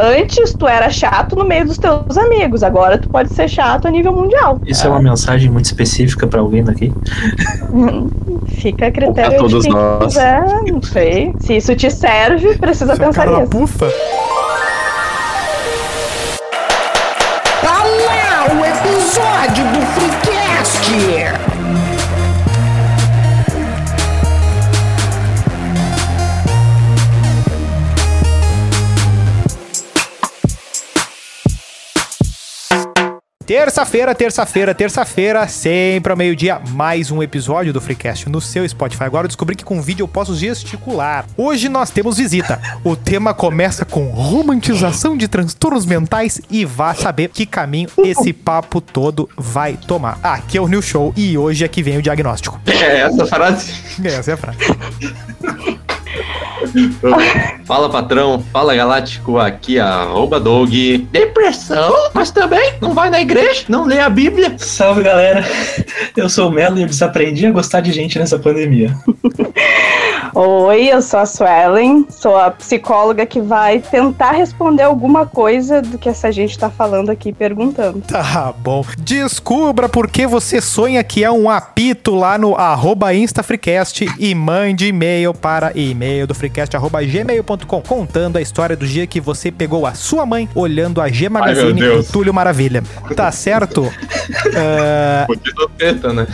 Antes tu era chato no meio dos teus amigos, agora tu pode ser chato a nível mundial. Isso é, uma mensagem muito específica pra alguém daqui? Fica a critério Pra todos de quem nós. quiser, não sei. Se isso te serve, precisa Essa pensar cara nisso. bufa. Terça-feira, terça-feira, terça-feira, sempre ao meio-dia, mais um episódio do Freecast no seu Spotify. Agora eu descobri que com vídeo eu posso gesticular. Hoje nós temos visita. O tema começa com romantização de transtornos mentais e vá saber que caminho esse papo todo vai tomar. Aqui é o New Show e hoje é que vem o diagnóstico. É essa a frase. Essa é a frase. Fala patrão, fala galáctico, aqui é arroba Dog. Depressão? Mas também não vai na igreja, não lê a Bíblia. Salve galera, eu sou o Melo e eu desaprendi a gostar de gente nessa pandemia. Oi, eu sou a Suelen, sou a psicóloga que vai tentar responder alguma coisa do que essa gente tá falando aqui perguntando. Tá bom. Descubra por que você sonha que é um apito lá no arroba InstaFreecast e mande e-mail para e-mail do freecast arroba gmail.com contando a história do dia que você pegou a sua mãe olhando a G Magazine do Deus. Túlio Maravilha. Tá certo? Teta, né?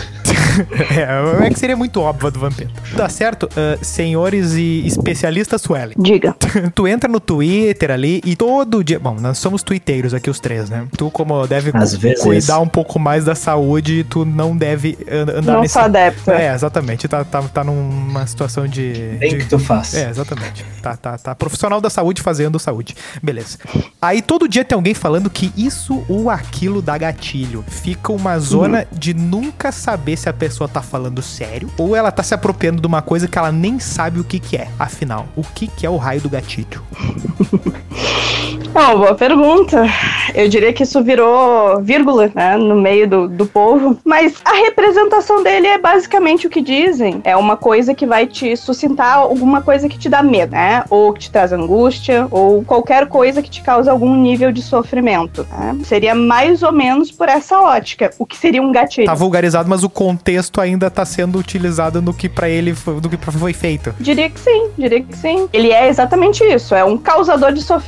é, é que seria muito óbvio do Vampeta. Tá certo? Ah, senhores e especialistas Suelen. Diga. Tu entra no Twitter ali e todo dia. Bom, nós somos twitteiros aqui, os três, né? Tu, como deve Às vezes. cuidar um pouco mais da saúde, tu não deve an- andar Não nesse. sou adepta. É, exatamente. Tá, tá, tá numa situação de. Bem de- que tu faz. É, exatamente. Tá, tá, tá. Profissional da saúde fazendo saúde. Beleza. Aí todo dia tem alguém falando que isso ou aquilo dá gatilho. Fica uma zona de nunca saber se a pessoa tá falando sério ou ela tá se apropriando de uma coisa que ela nem sabe o que que é. Afinal, o que que é o raio do gatilho? Bom, boa pergunta. Eu diria que isso virou vírgula, né, no meio do, do povo. Mas a representação dele é basicamente o que dizem. É uma coisa que vai te suscitar alguma coisa que te dá medo, né? Ou que te traz angústia, ou qualquer coisa que te cause algum nível de sofrimento. né? Seria mais ou menos por essa ótica. O que seria um gatilho? Tá vulgarizado, mas o contexto ainda tá sendo utilizado no que pra ele foi- do que foi feito. Diria que sim, diria que sim. Ele é exatamente isso, é um causador de sofrimento.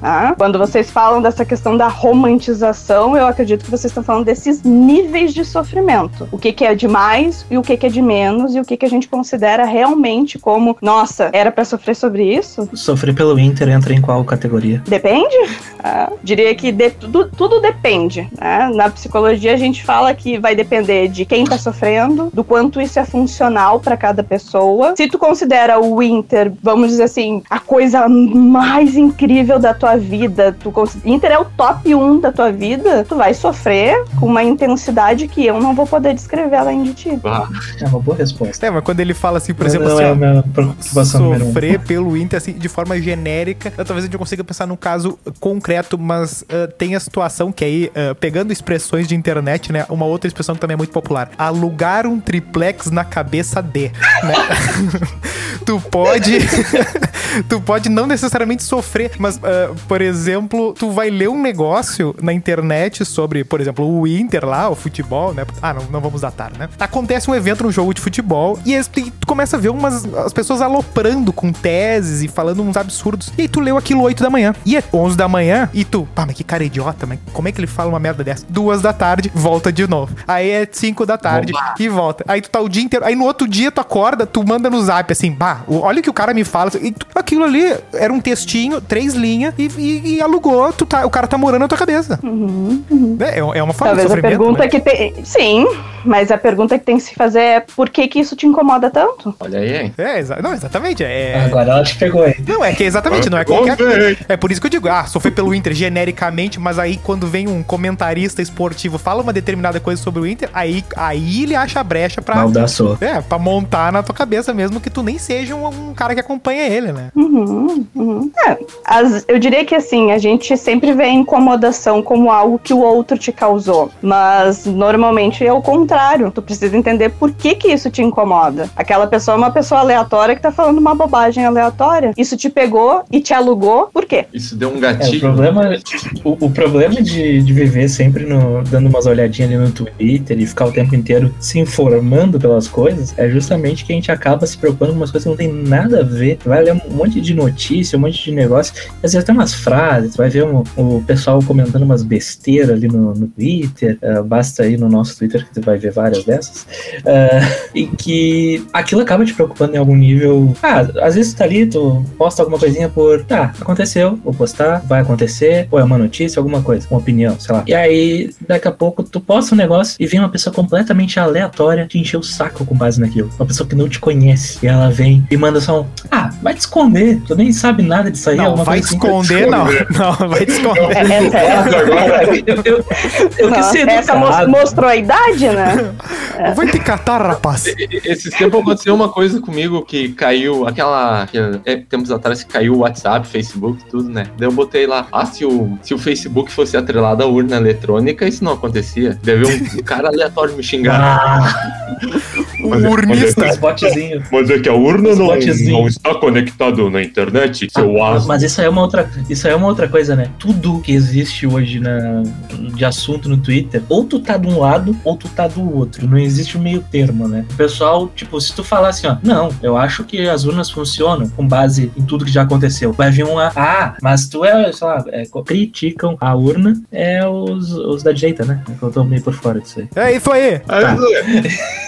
Tá? Quando vocês falam dessa questão da romantização, eu acredito que vocês estão falando desses níveis de sofrimento. O que, que é de mais e o que, que é de menos e o que, que a gente considera realmente como, nossa, era pra sofrer sobre isso? Sofrer pelo Inter entra em qual categoria? Depende. tá? Diria que de- tudo, tudo depende. né? Na psicologia a gente fala que vai depender de quem tá sofrendo, do quanto isso é funcional para cada pessoa. Se tu considera o Inter, vamos dizer assim, a coisa mais incrível da tua vida, tu cons- Inter é o top 1 da tua vida, tu vai sofrer com uma intensidade que eu não vou poder descrever além de ti. Ah, É uma boa resposta. É, mas quando ele fala assim, por Não, exemplo, não assim, é ó, número um. sofrer pelo Inter assim, de forma genérica. Talvez a gente consiga pensar num caso concreto, mas ah, tem a situação que aí, ah, pegando expressões de internet, né? Uma outra expressão que também é muito popular: alugar um triplex na cabeça de. Né? tu pode. tu pode não necessariamente sofrer, mas, ah, por exemplo, tu vai ler um negócio na internet sobre, por exemplo, o Inter lá, o futebol, né? Ah, não, não vamos datar, né? Acontece um evento no jogo de futebol e, e tu começa a ver umas as pessoas aloprando com teses e falando uns absurdos. E aí tu leu aquilo 8 da manhã. E é 11 da manhã e tu, pá, mas que cara idiota, mas como é que ele fala uma merda dessa? Duas da tarde, volta de novo. Aí é 5 da tarde e volta. Aí tu tá o dia inteiro. Aí no outro dia tu acorda, tu manda no zap assim, bah, o- olha o que o cara me fala. E aquilo ali era um textinho, três linhas e, e- e alugou. Tu tá, o cara tá morando na tua cabeça. É, é uma forma Talvez de a sofrimento. pergunta né? que tem. Sim, mas a pergunta que tem que se fazer é por que, que isso te incomoda tanto? olha aí, hein? É, exa- não, exatamente. É, Agora ela te pegou aí. Não, é que exatamente, não é qualquer coisa. É por isso que eu digo, ah, sofrer pelo Inter genericamente, mas aí quando vem um comentarista esportivo fala uma determinada coisa sobre o Inter, aí, aí ele acha a brecha pra. Maldaçou. É, pra montar na tua cabeça mesmo que tu nem seja um, um cara que acompanha ele, né? Uhum, uhum. É, as- eu diria que assim, a gente sempre vê a incomodação como algo que o outro te causou. Mas normalmente é o contrário. Tu precisa entender por que que isso te incomoda. Aquela pessoa é uma pessoa aleatória que tá falando uma bobagem aleatória. Isso te pegou e te alugou. Por quê? Isso deu um É, o gatilho. problema, o, o problema de, de viver sempre no, dando umas olhadinhas ali no Twitter e ficar o tempo inteiro se informando pelas coisas é justamente que a gente acaba se preocupando com umas coisas não tem nada a ver. Vai ler um monte de notícia, um monte de negócio, às vezes até umas frases, vai ver um- o pessoal comentando umas besteiras ali no, no Twitter, ah, basta ir no nosso Twitter que tu vai ver várias dessas, ah, e que aquilo acaba te preocupando em algum nível. Ah, às vezes tu tá ali, tu posta alguma coisinha por, tá, aconteceu, vou postar, vai acontecer, ou é uma notícia, alguma coisa, uma opinião, sei lá. E aí, daqui a pouco, tu posta um negócio e vem uma pessoa completamente aleatória te encher o saco com base naquilo. Uma pessoa que não te conhece. E ela vem e manda só um, ah, vai te esconder, tu nem sabe nada disso aí. Não, vai te assim. esconder, não. Não, vai te esconder. É, essa, essa, eu, eu, eu ser essa mostrou a idade, né? Vai te catar, rapaz. Esses tempos aconteceu uma coisa comigo que caiu, aquela. Que, é, tempos atrás que caiu o WhatsApp, Facebook, tudo, né? Daí eu botei lá, ah, se o, se o Facebook fosse atrelado à urna eletrônica, isso não acontecia. Deve um, um cara aleatório me xingar. Ah, Um urnista. os botzinhos. Mas é que a urna Os botezinhos. está conectado na internet, Ah, mas, mas isso aí é uma outra, isso aí é uma outra coisa, né? Tudo que existe hoje na, de assunto no Twitter, ou tu tá de um lado, ou tu tá do outro. Não existe um meio termo, né? O pessoal, tipo, se tu falar assim, ó, não, eu acho que as urnas funcionam com base em tudo que já aconteceu. Vai vir uma, ah, mas tu é, sei lá, é, criticam a urna, é os, os da direita, né? Eu tô meio por fora disso aí. É isso aí.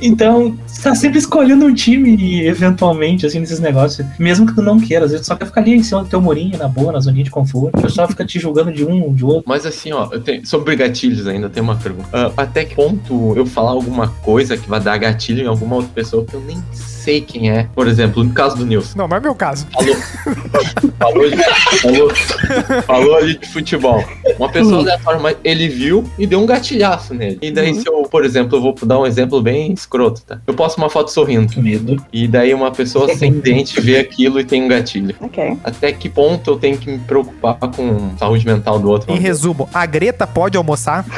Então, você tá sempre escolhendo um time, eventualmente, assim, nesses negócios. Mesmo que tu não queira, às vezes tu só quer ficar ali em cima do teu murinho, na boa, na zoninha de conforto. O pessoal fica te julgando de um, de outro. Mas assim, ó, tenho- sobre gatilhos ainda, tem uma pergunta. Ah, até que ponto eu falar alguma coisa que vai dar gatilho em alguma outra pessoa que eu nem sei quem é? Por exemplo, no caso do Nilson. Não, não é meu caso. Falou, falou, de- falou, falou ali de futebol. Uma pessoa aleatória, mas ele viu e deu um gatilhaço nele. E daí, se eu, por exemplo, eu vou dar um exemplo bem escroto, tá? Eu posto uma foto sorrindo. Medo. E daí uma pessoa sem dente vê aquilo e tem um gatilho. Ok. Até que ponto eu tenho que me preocupar com a saúde mental do outro? Em resumo, a Greta pode almoçar?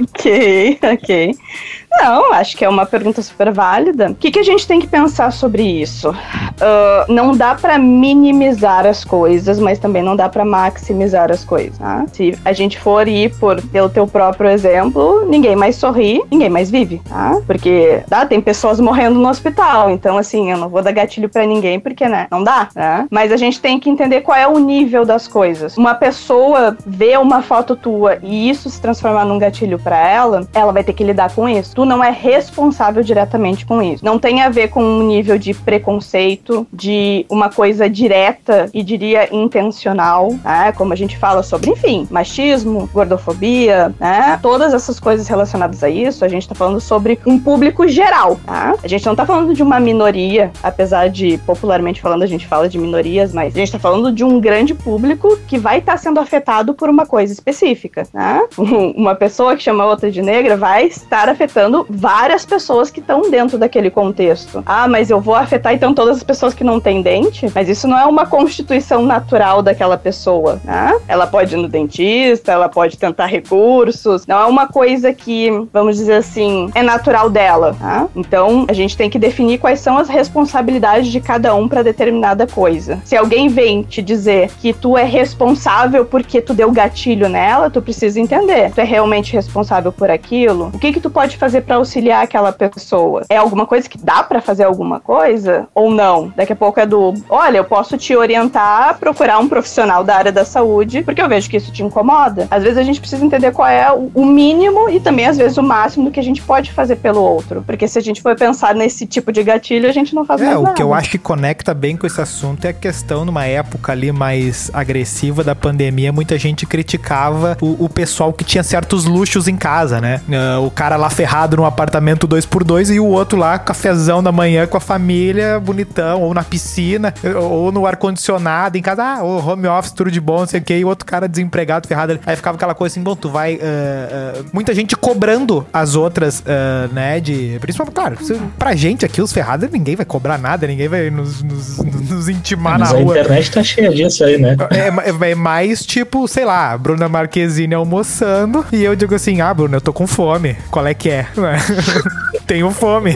Ok, ok. Não, acho que é uma pergunta super válida. O que, que a gente tem que pensar sobre isso? Ah, não dá pra minimizar as coisas, mas também não dá pra maximizar as coisas. Tá? Se a gente for ir por, pelo teu próprio exemplo, ninguém mais sorri, ninguém mais vive. Tá? Porque dá, tem pessoas morrendo no hospital. Então, assim, eu não vou dar gatilho pra ninguém, porque, né? Não dá. Né? Mas a gente tem que entender qual é o nível das coisas. Uma pessoa vê uma foto tua e isso se transformar num gatilho pra ela, ela vai ter que lidar com isso. Tu não é responsável diretamente com isso. Não tem a ver com um nível de preconceito, de uma coisa direta e diria intencional, né? Como a gente fala sobre, enfim, machismo, gordofobia, né? Todas essas coisas relacionadas a isso, a gente tá falando sobre um público geral, tá? A gente não tá falando de uma minoria, apesar de popularmente falando a gente fala de minorias, mas a gente tá falando de um grande público que vai estar sendo afetado por uma coisa específica, né? Uma pessoa que chama outra de negra vai estar afetando várias pessoas que estão dentro daquele contexto. Ah, mas eu vou afetar então todas as pessoas que não têm dente? Mas isso não é uma constituição natural daquela pessoa, né? Ela pode ir no dentista, ela pode tentar recursos, não é uma coisa que, vamos dizer assim, é natural dela, tá? Então, a gente tem que definir quais são as responsabilidades de cada um para determinada coisa. Se alguém vem te dizer que tu é responsável porque tu deu gatilho nela, tu precisa entender. Tu é realmente responsável por aquilo? O que que tu pode fazer para auxiliar aquela pessoa? É alguma coisa que dá para fazer alguma coisa ou não? Daqui a pouco é do, olha, eu posso te orientar a procurar um profissional da área da saúde, porque eu vejo que isso te incomoda. Às vezes a gente precisa entender qual é o o mínimo e também às vezes o máximo do que a gente pode fazer pelo outro, porque se a gente for pensar nesse tipo de gatilho, a gente não faz É, mais o nada. que eu acho que conecta bem com esse assunto é a questão, numa época ali mais agressiva da pandemia, muita gente criticava o, o pessoal que tinha certos luxos em casa, né? Ah, o cara lá ferrado isolado num apartamento 2x2 e o outro lá, cafezão da manhã com a família, bonitão, ou na piscina, ou no ar-condicionado, em casa, ah, home office, tudo de bom, não sei o que, e o outro cara desempregado, ferrado. Aí ficava aquela coisa assim, bom, tu vai. ah, ah, muita gente cobrando as outras, ah, né? De. Principalmente, claro, pra gente aqui, os ferrados, ninguém vai cobrar nada, ninguém vai nos, nos, nos intimar Mas na a rua. internet tá cheia disso aí, né? É, ma- é mais tipo, sei lá, Bruna Marquezine almoçando e eu digo assim: ah, Bruna, eu tô com fome. Qual é que é? Right. Tenho fome.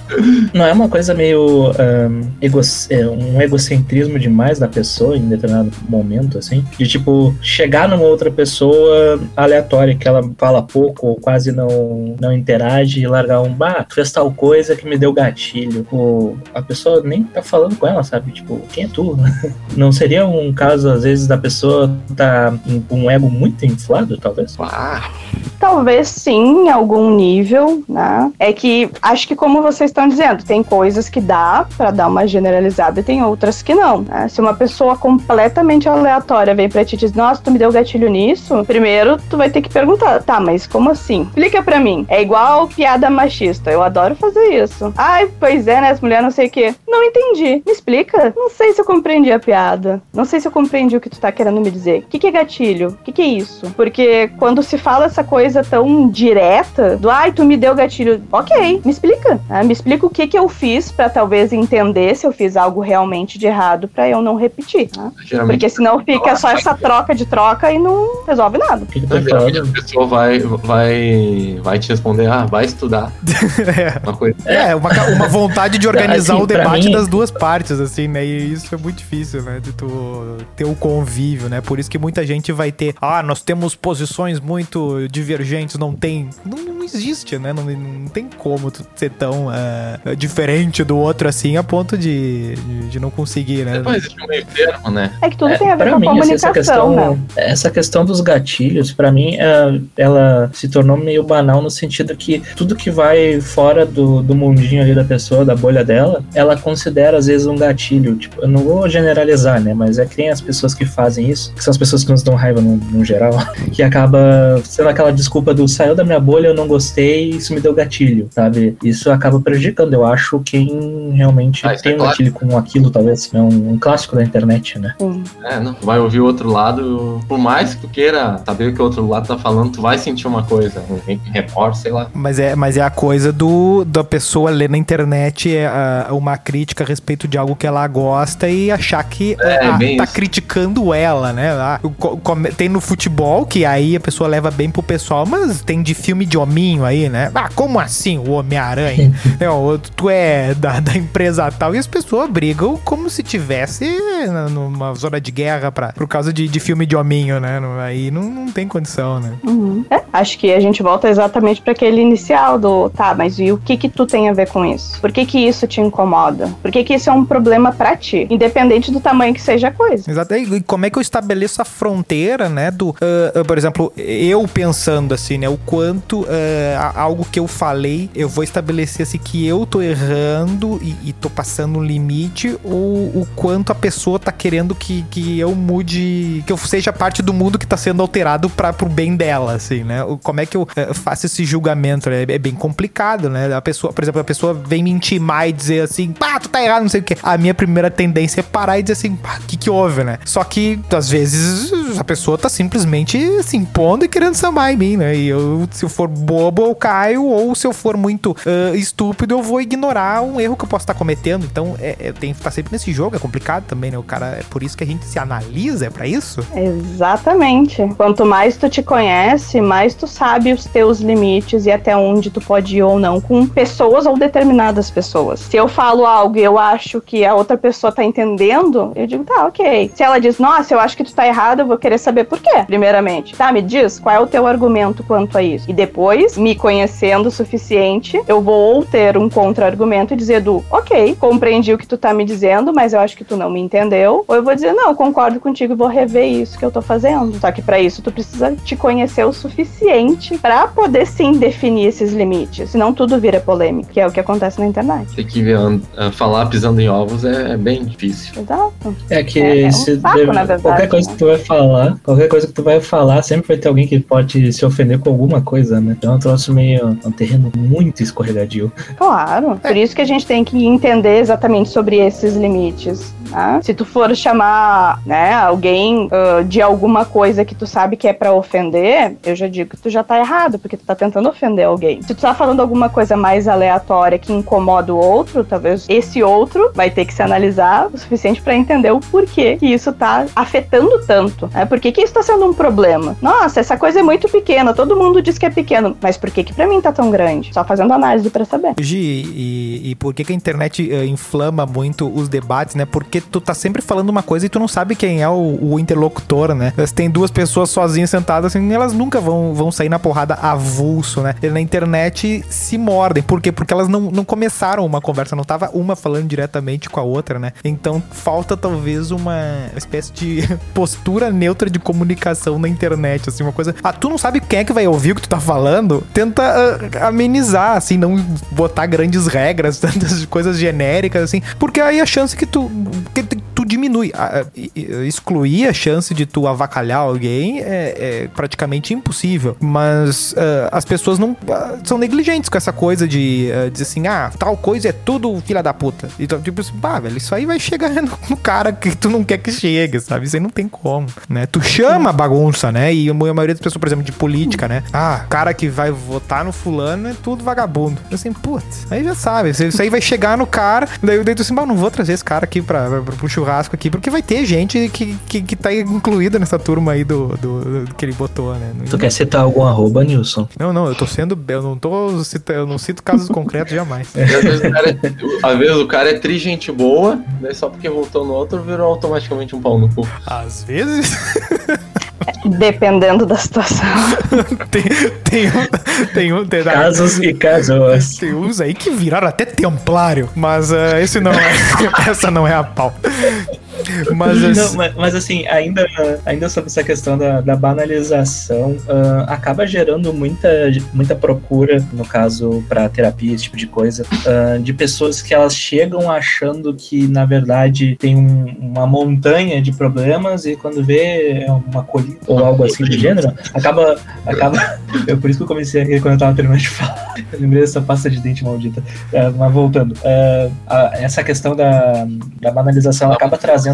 Não é uma coisa meio ahn, ego- é, um egocentrismo demais da pessoa em determinado momento, assim? De tipo, chegar numa outra pessoa aleatória que ela fala pouco ou quase não, não interage e largar um, bah, tu fez tal coisa que me deu gatilho. Tipo, a pessoa nem tá falando com ela, sabe? Tipo, quem é tu? Não seria um caso, às vezes, da pessoa tá com um ego muito inflado, talvez? Ah, Talvez sim, em algum nível, né? É que acho que como vocês estão dizendo, tem coisas que dá pra dar uma generalizada e tem outras que não. né? Se uma pessoa completamente aleatória vem pra ti e diz, nossa, tu me deu gatilho nisso, primeiro tu vai ter que perguntar, tá, mas como assim? Explica pra mim. É igual piada machista. Eu adoro fazer isso. Ai, pois é, né? As mulheres não sei o quê. Não entendi. Me explica. Não sei se eu compreendi a piada. Não sei se eu compreendi o que tu tá querendo me dizer. O que, que é gatilho? O que, que é isso? Porque quando se fala essa coisa tão direta, do ai, tu me deu gatilho. Ok, me explica. né? Me explica o que, que eu fiz pra talvez entender se eu fiz algo realmente de errado pra eu não repetir. né? Porque senão fica só essa troca de troca e não resolve nada. O que, que tu tá geralmente a pessoa vai, vai, vai te responder, ah, vai estudar. Uma coisa. É, uma, uma vontade de organizar Assim, o debate mim- das duas partes, assim, né? E isso é muito difícil, né? De tu ter o convívio, né? Por isso que muita gente vai ter, ah, nós temos posições muito divergentes, não tem. Não, não existe, né? Não, não tem como tu ser tão ah, diferente do outro assim a ponto de, de, de não conseguir, né? Não existe um meio termo, né? É que tudo É, tem a ver pra com a mim, assim, comunicação, essa questão, né? essa questão dos gatilhos, pra mim, é, ela se tornou meio banal no sentido que tudo que vai fora do, do mundinho ali da pessoa, da bolha dela, ela considera às vezes um gatilho. Tipo, eu não vou generalizar, né? Mas é que tem as pessoas que fazem isso, que são as pessoas que nos dão raiva no, no geral, que acaba sendo aquela desculpa do saiu da minha bolha, eu não gostei, isso me deu gatilho, sabe? Isso acaba prejudicando, eu acho, quem realmente Ah, isso tem é um claro. gatilho com aquilo, talvez. É um, um clássico da internet, né? Sim. É, não. Tu vai ouvir o outro lado, por mais que tu queira saber o que o outro lado tá falando, tu vai sentir uma coisa, um repórter, sei lá. Mas é, mas é a coisa do da pessoa ler na internet é, ah, uma crítica a respeito de algo que ela gosta e achar que É, ah, bem tá isso. criticando ela, né? Ah, co- come- tem no futebol, que aí a pessoa leva bem pro pessoal, mas tem de filme de hominho aí, né? Ah, como assim o Homem-Aranha? é, o tu é da, da empresa tal e as pessoas brigam como se tivesse numa zona de guerra pra, por causa de, de filme de hominho, né? Aí não, não tem condição, né? Uhum. É, acho que a gente volta exatamente para aquele inicial do tá, mas e o que que tu tem a ver com isso? Por que que isso te incomoda? Por que que isso é um problema para ti? Independente do tamanho que seja a coisa. Exato. E como é que eu estabeleço a fronteira, né? Do, ah, ah, por exemplo, eu pensando assim, né? O quanto a- algo que eu falei, eu vou estabelecer assim que eu tô errando e, e tô passando um limite, ou o quanto a pessoa tá querendo que, que eu mude, que eu seja parte do mundo que tá sendo alterado para pro bem dela, assim, né? Como é que eu ah, faço esse julgamento? né? É bem complicado, né? A pessoa, por exemplo, a pessoa vem me intimar e dizer assim, pá, tu tá errado, não sei o quê. A minha primeira tendência é parar e dizer assim, pá, o que que houve, né? Só que, às vezes, a pessoa tá simplesmente se impondo e querendo sambar em mim, né? E eu, se eu for bobo, eu caio, ou se eu for muito ah, estúpido, eu vou ignorar um erro que eu posso estar cometendo. Então, é, é, tem que estar sempre nesse jogo, é complicado também, né? O cara, é por isso que a gente se analisa, é pra isso? Exatamente. Quanto mais tu te conhece, mais tu sabe os teus limites e até onde tu pode ir ou não com pessoas ou determinadas pessoas. Se eu falo algo e eu acho que a outra pessoa tá entendendo, eu digo, tá, ok. Se ela diz, nossa, eu acho que tu tá errado, eu vou querer saber por quê, primeiramente. Tá, me diz qual é o teu argumento quanto a isso. E depois, me conhecendo o suficiente, eu vou ou ter um contra-argumento e dizer do, ok, compreendi o que tu tá me dizendo, mas eu acho que tu não me entendeu. Ou eu vou dizer, não, concordo contigo e vou rever isso que eu tô fazendo. Só que pra isso tu precisa te conhecer o suficiente pra poder sim definir esses limites. Senão tudo vira polêmica, que é o que acontece na internet. Tem que ver, ah, falar pisando em ovos é, é bem difícil. Exato. É que É, é um se saco, deve- na verdade, qualquer coisa né? que tu vai falar, qualquer coisa que tu vai falar, sempre vai ter alguém que pode se ofender com alguma coisa, né? Então um troço meio. um terreno muito escorregadio. Claro. Por isso que a gente tem que entender exatamente sobre esses limites. né? Se tu for chamar né, alguém ah, de alguma coisa que tu sabe que é pra ofender, eu já digo que tu já tá errado, porque tu tá tentando ofender alguém. Se tu tá falando alguma coisa mais aleatória que incomoda o outro, talvez esse outro vai ter que se analisar o suficiente pra entender o porquê que isso tá afetando tanto. Né? Por que, que isso tá sendo um problema? Nossa, essa coisa é muito pequena, todo mundo diz que é pequeno, mas por que que pra mim tá tão grande? Só fazendo análise pra saber. Gi, e, e por que, que a internet eh, inflama muito os debates, né? Porque tu tá sempre falando uma coisa e tu não sabe quem é o, o interlocutor, né? Tem duas pessoas sozinhas sentadas assim, elas nunca vão, vão sair na porrada avulso, né? E na internet se mordem. Por quê? Porque elas não, não começaram uma conversa, não tava uma falando diretamente com a outra, né? Então falta talvez uma espécie de postura neutra de comunicação na internet, assim, uma coisa. Ah, tu não sabe quem é que vai ouvir o que tu tá falando? Tenta ah, amenizar, assim, não botar grandes regras, tantas coisas genéricas, assim, porque aí a chance que tu. Que diminui. Excluir a chance de tu avacalhar alguém é, é praticamente impossível. Mas ah, as pessoas não ah, são negligentes com essa coisa de ah, dizer assim, ah, tal coisa é tudo filha da puta. Então, tipo assim, pá, velho, isso aí vai chegar no, no cara que tu não quer que chegue, sabe? Isso aí não tem como, né? Tu chama bagunça, né? E a maioria das pessoas, por exemplo, de política, né? Ah, cara que vai votar no fulano é tudo vagabundo. Assim, putz, aí já sabe. Isso aí vai chegar no cara, daí, daí tu assim, "Bah, não vou trazer esse cara aqui pra, pra, pro churrasco aqui, porque vai ter gente que, que, que tá incluída nessa turma aí do, do, do que ele botou, né? Tu quer citar algum arroba, Nilson? Não, não, eu tô sendo. Eu não tô. cita- Eu não cito casos concretos jamais. Às vezes o cara é, às vezes o cara é tri gente boa, daí só porque voltou no outro virou automaticamente um pau no cu. Às vezes Dependendo da situação. tem, tem um. Tem um. Tem, Casos e casos. tem uns aí que viraram até templário, mas ah, esse não é. essa não é a pau. Mas Não, assim, mas, mas, assim, ainda, ainda sobre essa questão da, da banalização, ah, acaba gerando muita, muita procura, no caso, para terapia, esse tipo de coisa, ah, de pessoas que elas chegam achando que, na verdade, tem um- uma montanha de problemas e quando vê é uma colina ou algo assim do gênero, acaba. acaba eu, por isso que eu comecei a rir quando eu tava terminando de falar. Eu lembrei dessa pasta de dente maldita. Ah, mas voltando, a- essa questão da, da banalização acaba trazendo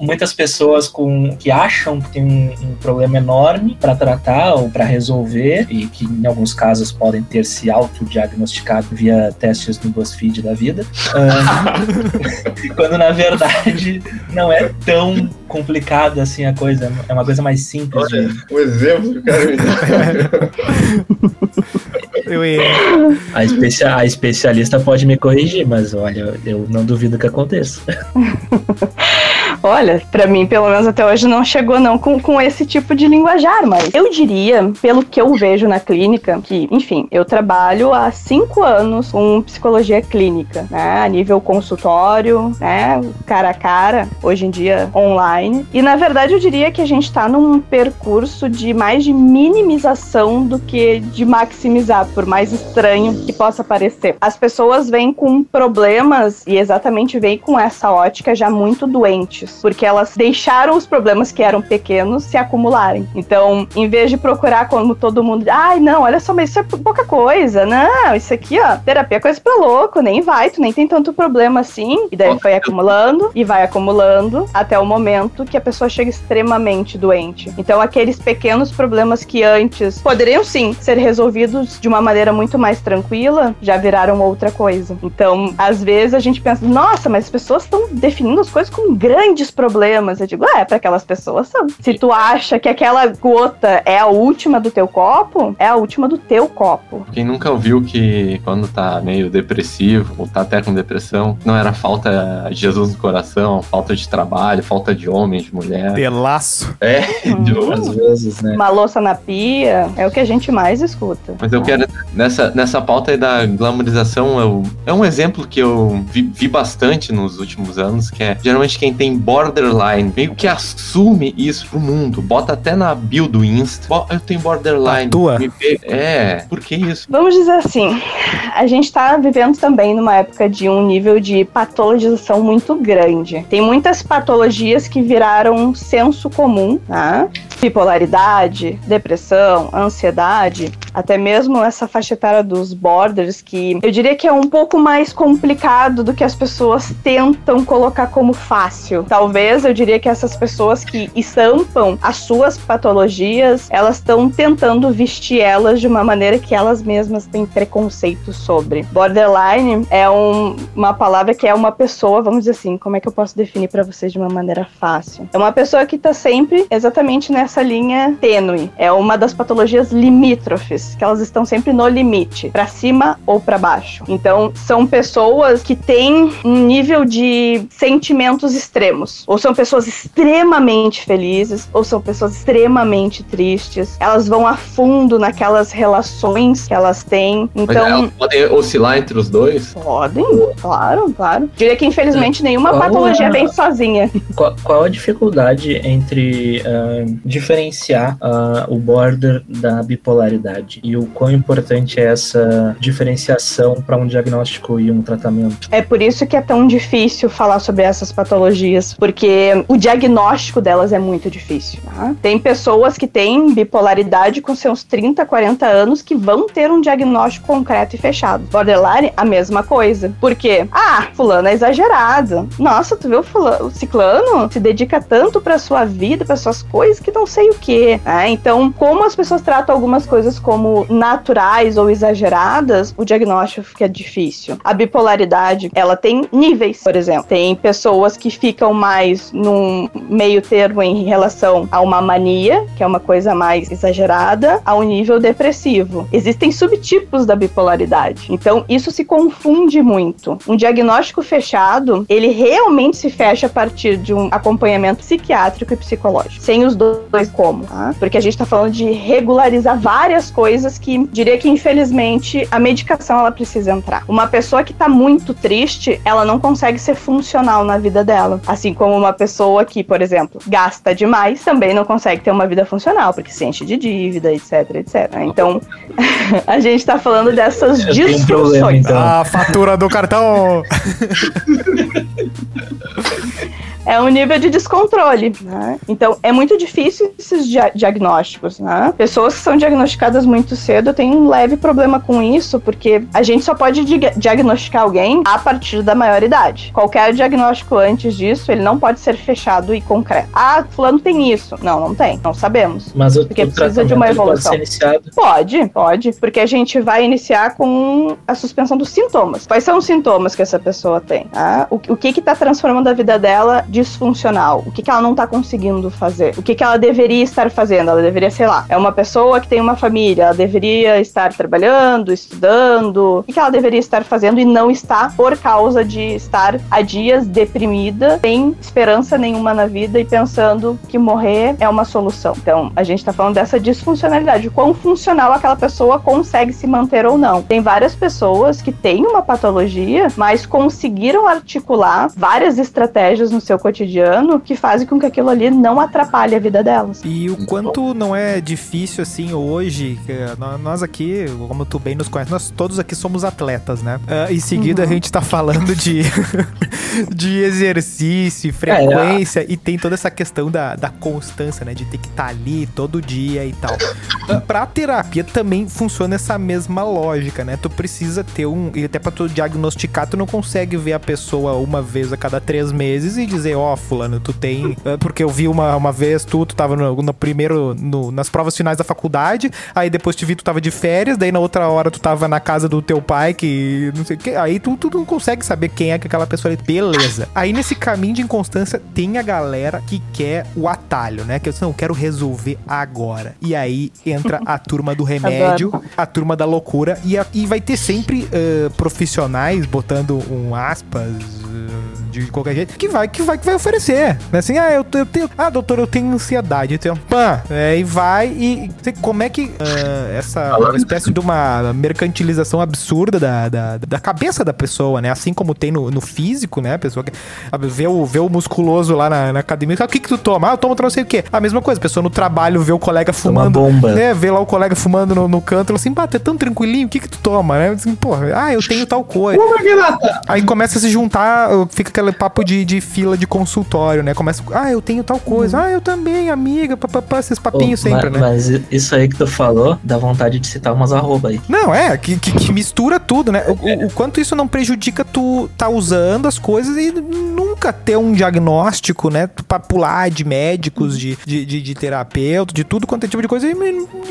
muitas pessoas com que acham que tem um, um problema enorme para tratar ou para resolver e que em alguns casos podem ter se autodiagnosticado via testes no BuzzFeed da vida, Ah, quando na verdade não é tão complicada assim a coisa, é uma coisa mais simples. de- Um exemplo que o cara me dá. eu. A, especia- a especialista pode me corrigir, mas olha, eu não duvido que aconteça. Olha, pra mim, pelo menos até hoje, não chegou não com, com esse tipo de linguajar, mas eu diria, pelo que eu vejo na clínica, que, enfim, eu trabalho há cinco anos com psicologia clínica, né, a nível consultório, né, cara a cara, hoje em dia online, e na verdade eu diria que a gente tá num percurso de mais de minimização do que de maximizar, por mais estranho que possa parecer. As pessoas vêm com problemas e exatamente vêm com essa ótica já muito doentes, porque elas deixaram os problemas que eram pequenos se acumularem. Então, em vez de procurar como todo mundo, ai, não, olha só, mas isso é pouca coisa, não, isso aqui, ó, terapia é coisa pra louco, nem vai, tu nem tem tanto problema assim. E daí foi acumulando e vai acumulando até o momento que a pessoa chega extremamente doente. Então, aqueles pequenos problemas que antes poderiam sim ser resolvidos de uma maneira muito mais tranquila, já viraram outra coisa. Então, às vezes a gente pensa, nossa, mas as pessoas estão definindo as coisas como grandes problemas. Eu digo, é, para aquelas pessoas são. Se tu acha que aquela gota é a última do teu copo, é a última do teu copo. Quem nunca ouviu que quando tá meio depressivo, ou tá até com depressão, não era falta de Jesus no coração, falta de trabalho, falta de homem, de mulher. Pelaço. É, de Hum. Às vezes, né? Uma louça na pia é o que a gente mais escuta. Mas eu quero, nessa, nessa pauta aí da glamorização, eu, é um exemplo que eu vi, vi bastante nos últimos anos, que é geralmente quem tem borderline, meio que assume isso pro mundo, bota até na bio do Insta, "Ó, eu tenho borderline. Vê- É, por que isso? Vamos dizer assim, a gente tá vivendo também numa época de um nível de patologização muito grande. Tem muitas patologias que viraram um senso comum, tá? Bipolaridade, depressão, ansiedade. até mesmo essa faixa etária dos borders, que eu diria que é um pouco mais complicado do que as pessoas tentam colocar como fácil. Talvez eu diria que essas pessoas que estampam as suas patologias, elas estão tentando vestir elas de uma maneira que elas mesmas têm preconceito sobre. Borderline é um- uma palavra que é uma pessoa, vamos dizer assim, como é que eu posso definir pra vocês de uma maneira fácil? É uma pessoa que tá sempre exatamente nessa linha tênue. É uma das patologias limítrofes, que elas estão sempre no limite, pra cima ou pra baixo. Então, são pessoas que têm um nível de sentimentos extremos. Ou são pessoas extremamente felizes, ou são pessoas extremamente tristes. Elas vão a fundo naquelas relações que elas têm. Então, elas podem oscilar entre os dois? podem, claro, claro. Diria que infelizmente nenhuma Qual patologia é- vem sozinha. Qual, qual a dificuldade entre ah, diferenciar ah, o border da bipolaridade? E o quão importante é essa diferenciação para um diagnóstico e um tratamento? É por isso que é tão difícil falar sobre essas patologias, porque o diagnóstico delas é muito difícil. tá? Tem pessoas que têm bipolaridade com seus 30, 40 anos que vão ter um diagnóstico concreto e fechado. Borderline, a mesma coisa. Por quê? Ah, fulano é exagerado. Nossa, tu viu fulano, o ciclano se dedica tanto pra sua vida, para suas coisas que não sei o que. então, como as pessoas tratam algumas coisas como naturais ou exageradas, o diagnóstico fica difícil. A bipolaridade, ela tem níveis, por exemplo. Tem pessoas que ficam mais num meio termo em relação a uma mania, que é uma coisa mais exagerada, a um nível depressivo. Existem subtipos da bipolaridade. Então, isso se confunde muito. Um diagnóstico fechado, ele realmente se fecha a partir de um acompanhamento psiquiátrico e psicológico. Sem os dois como, tá? Porque a gente tá falando de regularizar várias coisas que diria que infelizmente a medicação ela precisa entrar. Uma pessoa que tá muito triste, ela não consegue ser funcional na vida dela. Assim como uma pessoa que, por exemplo, gasta demais, também não consegue ter uma vida funcional, porque se enche de dívida, etc, etc. Então, a gente tá falando dessas Eu tenho um disfunções. problema, então. A fatura do cartão. é um nível de descontrole, né? Então, é muito difícil esses dia- diagnósticos, né? Pessoas que são diagnosticadas muito cedo têm um leve problema com isso, porque a gente só pode diagnosticar alguém a partir da maioridade. Qualquer diagnóstico antes disso, ele não pode ser fechado e concreto. Ah, fulano tem isso. Não, não tem. Não sabemos. Mas o, Porque o precisa de uma ele pode evolução. ser iniciado. Pode, pode, porque a gente vai iniciar com a suspensão dos sintomas. Quais são os sintomas que essa pessoa tem? tá? O, o que que tá transformando a vida dela disfuncional? O que que ela não tá conseguindo fazer? O que que ela deveria estar fazendo? Ela deveria, sei lá, é uma pessoa que tem uma família, ela deveria estar trabalhando, estudando. O que que ela deveria estar fazendo e não está por causa de estar há dias deprimida, sem esperança nenhuma na vida e pensando que morrer é uma solução. Então, a gente tá falando dessa disfuncionalidade, quão funcional aquela pessoa consegue se manter ou não. Tem várias pessoas que têm uma patologia, mas conseguiram articular várias estratégias no seu cotidiano que fazem com que aquilo ali não atrapalhe a vida delas. E o quanto não é difícil assim hoje, eh, nó- nós aqui, como tu bem nos conhece, nós todos aqui somos atletas, né? Ah, em seguida Uhum. a gente tá falando de, de exercício, frequência e tem toda essa questão da, da constância, né? De ter que estar ali todo dia e tal. Ah, pra terapia também funciona essa mesma lógica, né? Tu precisa ter um. E até pra tu diagnosticar, tu não consegue ver a pessoa uma vez a cada três meses e dizer, ó, fulano, tu tem. ah, Porque eu vi uma, uma vez, tu, tu tava no, no primeiro. no- nas provas finais da faculdade, aí depois te vi, tu tava de férias, daí na outra hora tu tava na casa do teu pai, que não sei o que. Aí tu, tu não consegue saber quem é que aquela pessoa ali. Beleza. Aí nesse caminho de inconstância tem a galera que quer o atalho, né? Que eu disse, não, eu quero resolver agora. E aí entra a turma do remédio, a turma da loucura, e, a- e vai ter sempre ah, profissionais botando um aspas. ah, De qualquer jeito, que vai, que vai, que vai oferecer. Né? Assim, ah, eu, eu tenho. Ah, doutor, eu tenho ansiedade. Eu tenho. Pã! É, e vai e. Como é que ah, essa uma espécie de uma mercantilização absurda da, da, da cabeça da pessoa, né? Assim como tem no, no físico, né? A pessoa que a- vê o, vê o musculoso lá na, na academia. Ah, o que que tu toma? Ah, eu tomo não sei o quê. A mesma coisa, a pessoa no trabalho vê o colega Uma fumando. bomba. Né, vê lá o colega fumando no, no canto, assim, pá, tu é tão tranquilinho, o que que tu toma, né? Assim, porra, ah, eu tenho tal coisa. Aí começa a se juntar, fica aquele papo de, de fila de consultório, né? Começa, ah, eu tenho tal coisa, ah, eu também, amiga, papapá, esses papinhos Pô, sempre, mas, né? Mas isso aí que tu falou, dá vontade de citar umas arroba aí. Não, é, que, que, que mistura tudo, né? O, o- o quanto isso não prejudica tu tá usando as coisas e nunca ter um diagnóstico, né? Pra pular de médicos, de, de, de, de terapeuta, de tudo quanto é tipo de coisa e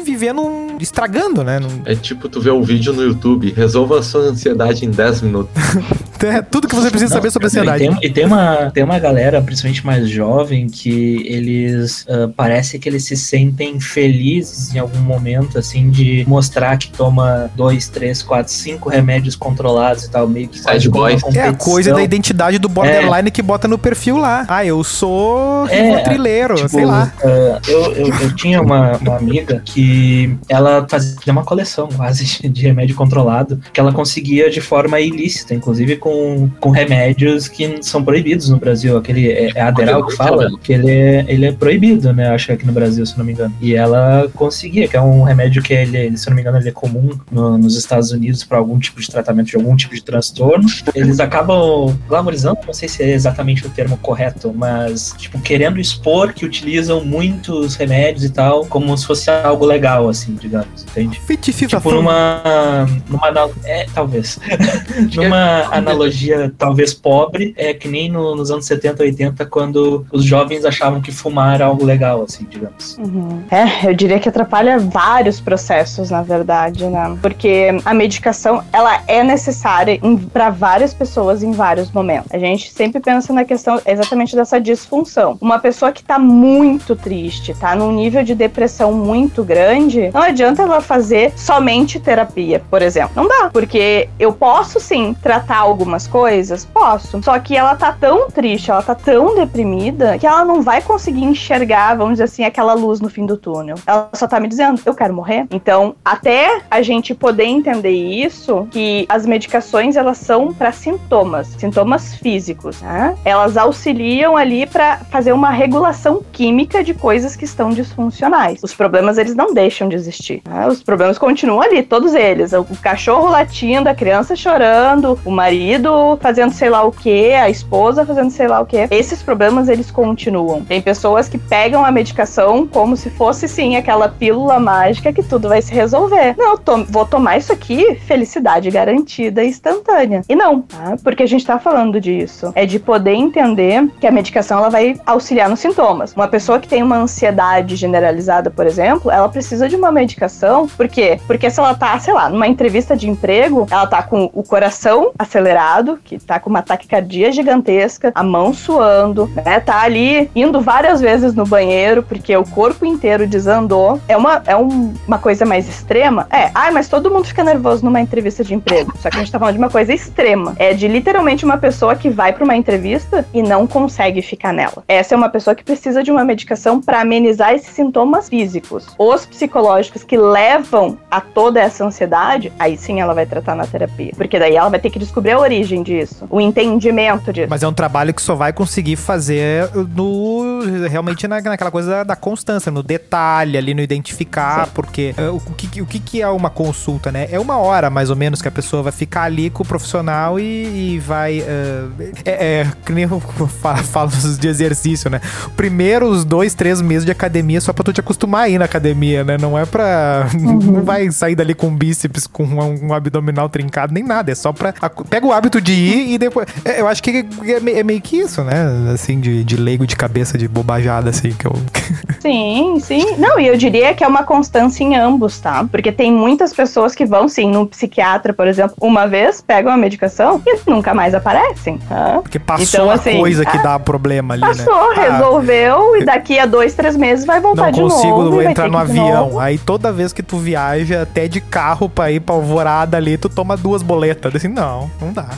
vivendo, um- estragando, né? Num- É tipo tu ver um vídeo no YouTube, resolva a sua ansiedade em 10 minutos. É tudo que você precisa saber sobre a ansiedade. Tem, e tem uma, tem uma galera, principalmente mais jovem, que eles ah, parece que eles se sentem felizes em algum momento, assim, de mostrar que toma dois, três, quatro, cinco remédios controlados e tal, meio que faz uma boys. É a coisa da identidade do borderline que bota no perfil lá. Ah, eu sou É, trileiro, Tipo, sei lá. ah, eu, eu, eu tinha uma, uma amiga que ela fazia uma coleção quase de, de remédio controlado que ela conseguia de forma ilícita, inclusive com, com remédios que são proibidos no Brasil. Aquele é, é Aderal que fala, que ele é, ele é proibido, né? Acho que aqui no Brasil, se não me engano. E ela conseguia, que é um remédio que ele, ele, se não me engano, ele é comum no- nos Estados Unidos para algum tipo de tratamento de algum tipo de transtorno. Eles acabam glamorizando, não sei se é exatamente o termo correto, mas tipo querendo expor que utilizam muitos remédios e tal, como se fosse algo legal, assim, digamos, entende? Fitificação. Tipo, numa. numa é, talvez. numa analogia talvez pobre, é que nem no- nos anos 70, 80, quando os jovens achavam que fumar era algo legal, assim, digamos. Uhum. É, eu diria que atrapalha vários processos, na verdade, né? Porque a medicação, ela é necessária para várias pessoas em vários momentos. A gente sempre pensa na questão exatamente dessa disfunção. Uma pessoa que tá muito triste, tá num nível de depressão muito grande, não adianta ela fazer somente terapia, por exemplo. Não dá, porque eu posso sim tratar algumas coisas, posso. Só que ela tá tão triste, ela tá tão deprimida que ela não vai conseguir enxergar, vamos dizer assim, aquela luz no fim do túnel. Ela só tá me dizendo, eu quero morrer. Então, até a gente poder entender isso, que as medicações elas são para sintomas, sintomas físicos, né? Elas auxiliam ali para fazer uma regulação química de coisas que estão disfuncionais. Os problemas eles não deixam de existir. né? Os problemas continuam ali, todos eles. O cachorro latindo, a criança chorando, o marido fazendo sei lá o que, a esposa fazendo sei lá o que. Esses problemas eles continuam. Tem pessoas que pegam a medicação como se fosse sim aquela pílula mágica que tudo vai se resolver. Não, to- vou tomar isso aqui, felicidade garantida e instantânea. E não, tá? porque a gente tá falando disso. É de poder entender que a medicação ela vai auxiliar nos sintomas. Uma pessoa que tem uma ansiedade generalizada, por exemplo, ela precisa de uma medicação. Por quê? Porque se ela tá, sei lá, numa entrevista de emprego, ela tá com o coração acelerado, que tá com uma taquicardia gigantesca, a mão suando, né? Tá ali indo várias vezes no banheiro porque o corpo inteiro desandou. É uma, é um- uma coisa mais extrema? É. Ai, mas todo mundo fica nervoso numa entrevista de emprego. Só que a gente tá falando de uma coisa extrema. É de literalmente uma pessoa que vai pra uma entrevista e não consegue ficar nela. Essa é uma pessoa que precisa de uma medicação pra amenizar esses sintomas físicos. Os psicológicos que levam a toda essa ansiedade, aí sim ela vai tratar na terapia. Porque daí ela vai ter que descobrir a origem disso, o entendimento disso. Mas é um trabalho que só vai conseguir fazer no realmente na, naquela coisa da, da constância, no detalhe ali, no identificar, porque é, o, o que, o que é uma consulta, né? É uma hora mais ou menos que a pessoa vai ficar ali com o profissional e, e vai. é, é, é, que nem eu fa- falo de exercício, né? Primeiros dois, três meses de academia só pra tu te acostumar a ir na academia, né? Não é pra. Não vai sair dali com bíceps, com um, um abdominal trincado, nem nada. É só pra. Pega o hábito de ir e depois. é, eu acho que é, é meio que isso, né? Assim, de, de leigo de cabeça, de bobajada, assim, que eu. Sim, sim. Não, e eu diria que é uma constância em ambos, tá? Porque tem muitas pessoas que vão, sim, num psiquiatra, por exemplo, uma vez, pegam a medicação e nunca mais aparecem, tá? Porque passou Então, a assim, coisa que ah, dá problema ali, né? Passou, Ah, resolveu, e daqui a dois, três meses vai voltar Não de consigo novo. e vai entrar no avião. Aí toda vez que tu viaja, até de carro pra ir pra alvorada ali, tu toma duas boletas. Assim, não, não dá.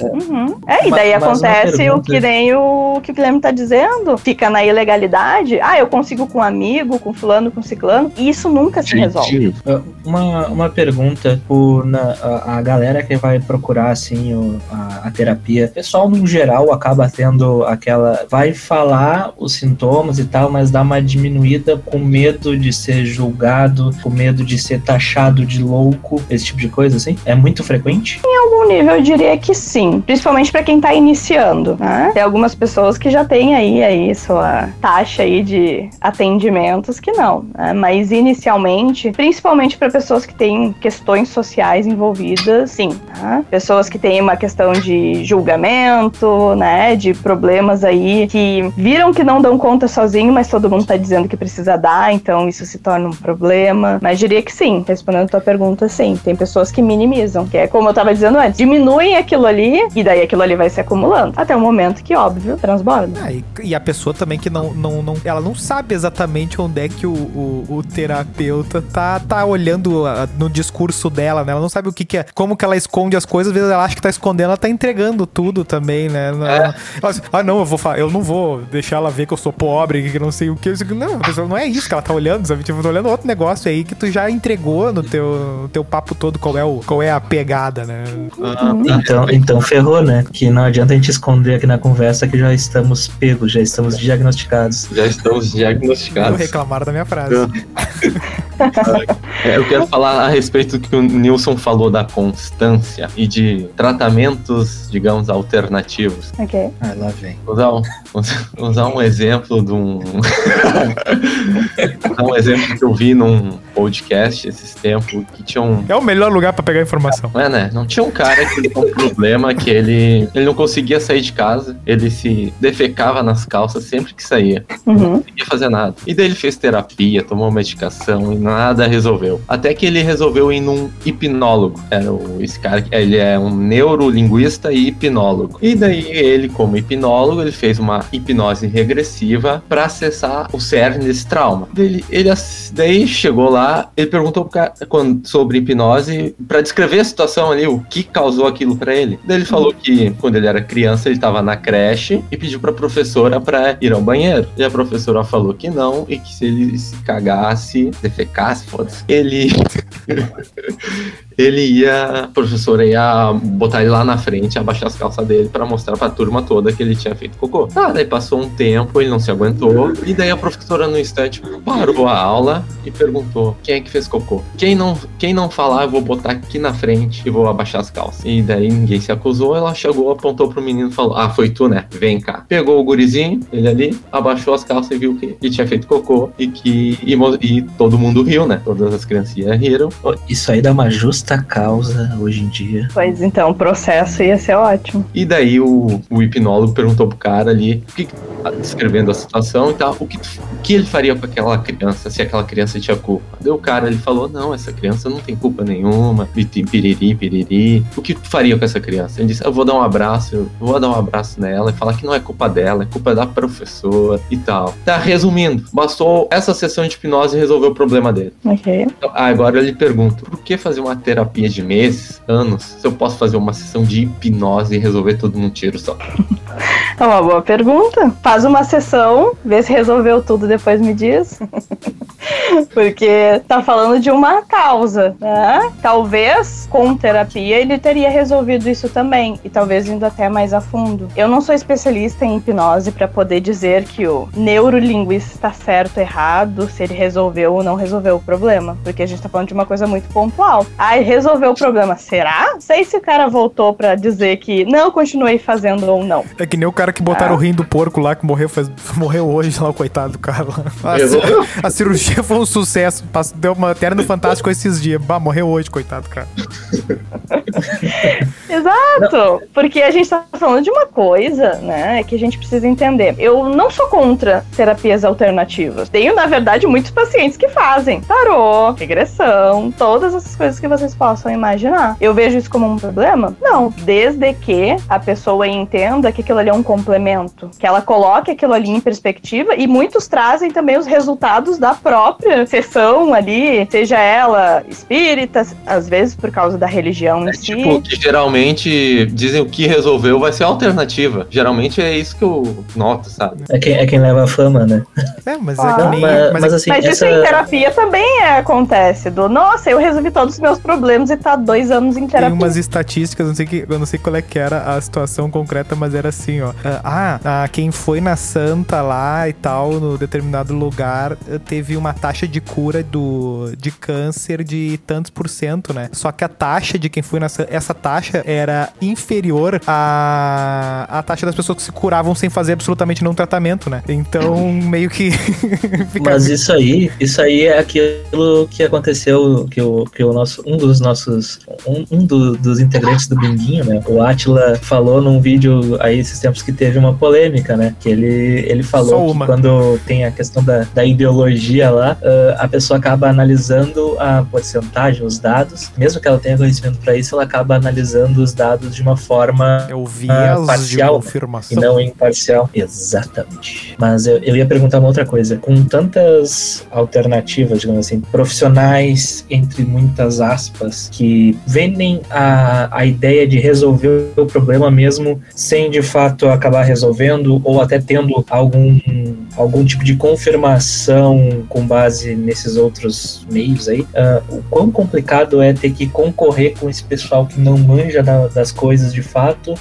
Uhum. É, e daí mas uma acontece o que nem o que o Guilherme tá dizendo. Fica na ilegalidade. Ah, eu consigo com um amigo, com fulano, com ciclano. E isso nunca se resolve. Uh, Uma, uma pergunta, o, na, a, a galera que vai procurar assim o- a, a terapia, o pessoal no geral acaba tendo aquela. Vai falar os sintomas e tal, mas dá uma diminuída com medo de ser julgado, com medo de ser taxado de louco, esse tipo de coisa assim? É muito frequente? Em algum nível, eu diria que sim. Principalmente para quem tá iniciando, né? Tem algumas pessoas que já têm aí, aí sua taxa aí de atendimentos que não, né? Mas inicialmente, principalmente para pessoas que têm questões sociais envolvidas, sim. Né? Pessoas que têm uma questão de julgamento, né? De problemas aí que viram que não dão conta sozinho, mas todo mundo tá dizendo que precisa dar, então isso se torna um problema. Mas diria que sim, respondendo a tua pergunta, sim. Tem pessoas que minimizam, que é como eu tava dizendo antes, diminuem aquilo ali e daí aquilo ali vai se acumulando. Até o momento que, óbvio, transborda. Ah, e, e a pessoa também que não, não, não. Ela não sabe exatamente onde é que o, o, o terapeuta tá, tá olhando ah, no discurso dela, né? Ela não sabe o que, que é. Como que ela esconde as coisas, às vezes ela acha que tá escondendo, ela tá entregando tudo também, né? Ela- ela assim, ah, não, eu vou eu não vou deixar ela ver que eu sou pobre, que não sei o que. Não, a pessoa- não é isso que ela tá olhando, sabe? Tipo, tá olhando outro negócio aí que tu já entregou no teu, no teu papo todo qual é, o, qual é a pegada, né? Ah, Então, então ferrou, né? Que não adianta a gente esconder aqui na conversa que já estamos pegos, já estamos diagnosticados. já estamos Não diagnosticados. reclamaram da minha frase. É, eu quero falar a respeito do que o Nilson falou da constância e de tratamentos, digamos, alternativos. Ok. Ah, lá vem. Vou usar um, vou usar um exemplo de um. vou usar um exemplo que eu vi num podcast esses tempos que tinha um. É o melhor lugar pra pegar informação. Não é, né? Não tinha um cara que tinha um problema que ele, ele não conseguia sair de casa, ele se defecava nas calças sempre que saía. Uhum. Não conseguia fazer nada. E daí ele fez terapia, tomou medicação e nada resolveu. Até que ele resolveu ir num hipnólogo. Era o, esse cara, ele é um neurolinguista e hipnólogo. E daí ele, como hipnólogo, ele fez uma hipnose regressiva para acessar o cerne desse trauma. Ele, ele daí chegou lá, ele perguntou pro cara quando- sobre hipnose para descrever a situação ali, o que causou aquilo para ele. Daí ele falou que quando ele era criança ele estava na creche e pediu para professora para ir ao banheiro. E a professora falou que não e que se ele se cagasse, defecasse, foda-se, ele ele ia, a professora ia botar ele lá na frente, abaixar as calças dele pra mostrar pra turma toda que ele tinha feito cocô. Tá, daí passou um tempo, ele não se aguentou, e daí a professora no instante parou a aula e perguntou: quem é que fez cocô? Quem não, quem não falar, eu vou botar aqui na frente e vou abaixar as calças. E daí ninguém se acusou, ela chegou, apontou pro menino e falou: Ah, foi tu, né? Vem cá. Pegou o gurizinho, ele ali, abaixou as calças e viu que ele tinha feito cocô e que. E, e todo mundo riu, né? Todas as criancinhas riram. Isso aí dá uma justa causa hoje em dia. Pois então, o processo ia ser ótimo. E daí o, o hipnólogo perguntou pro cara ali, o que, descrevendo a situação e tal, o que, o que ele faria com aquela criança, se aquela criança tinha culpa. Daí o cara ele falou, não, essa criança não tem culpa nenhuma, e tem piriri, piriri. O que tu faria com essa criança? Ele disse, eu vou dar um abraço, eu vou dar um abraço nela e falar que não é culpa dela, é culpa da professora e tal. Tá, resumindo, bastou essa sessão de hipnose resolver o problema dele. Ok. Então, agora eu lhe pergunto, por que fazer uma terapia de meses, anos, se eu posso fazer uma sessão de hipnose e resolver tudo num tiro só? É uma boa pergunta. Faz uma sessão, vê se resolveu tudo, depois me diz. Porque tá falando de uma causa, né? Talvez com terapia ele teria resolvido isso também. E talvez indo até mais a fundo. Eu não sou especialista em hipnose para poder dizer que o neurolinguista está certo ou errado, se ele resolveu ou não resolveu o problema. Porque a gente tá falando de uma coisa muito pontual. Ai, resolveu o problema. Será? Sei se o cara voltou para dizer que não, continuei fazendo ou não. É que nem o cara que botaram Ah. o rim do porco lá, que morreu, faz- morreu hoje lá, o coitado do cara lá. A, Resolveu? a cirurgia foi um sucesso. Passou- Deu uma matéria no Fantástico esses dias. Bah, morreu hoje, coitado, cara. Exato, porque a gente tá falando de uma coisa, né, que a gente precisa entender. Eu não sou contra terapias alternativas. Tenho, na verdade, muitos pacientes que fazem tarô, regressão, todas essas coisas que vocês possam imaginar. Eu vejo isso como um problema? Não, desde que a pessoa entenda que aquilo ali é um complemento, que ela coloque aquilo ali em perspectiva e muitos trazem também os resultados da própria sessão ali, seja ela espírita, às vezes por causa da religião em É si. tipo, que geralmente dizem que resolveu vai ser a alternativa. Geralmente é isso que eu noto, sabe? É quem, é quem leva a fama, né? É, mas Ah. é que nem. mas, mas mas é- assim, Mas isso essa... em terapia também é, acontece. Do nossa, eu resolvi todos os meus problemas e tá dois anos em Tem terapia. umas estatísticas, não sei que, eu não sei qual é que era a situação concreta, mas era assim, ó. Ah, ah, quem foi na Santa lá e tal, no determinado lugar, eh, teve uma taxa taxa de cura do, de câncer de tantos por cento, né? Só que a taxa de quem foi nessa essa taxa era inferior à, à taxa das pessoas que se curavam sem fazer absolutamente nenhum tratamento, né? Então, meio que Mas isso aí, isso aí é aquilo que aconteceu, que o, que o nosso, um dos nossos, um, um do- dos integrantes do Binguinho, né, o Atila falou num vídeo aí esses tempos que teve uma polêmica, né, que ele, ele falou que quando tem a questão da, da ideologia lá, ah, a pessoa acaba analisando a porcentagem, os dados, mesmo que ela tenha conhecimento para isso, ela acaba analisando os dados de uma forma É o Ah, viés de parcial, confirmação. e não imparcial. Exatamente. Mas eu, eu ia perguntar uma outra coisa. Com tantas alternativas, digamos assim, profissionais, entre muitas aspas, que vendem a, a ideia de resolver o problema mesmo sem de fato acabar resolvendo ou até tendo algum, algum tipo de confirmação com base nesses outros meios aí, ah, o quão complicado é ter que concorrer com esse pessoal que não manja da- das coisas de fato,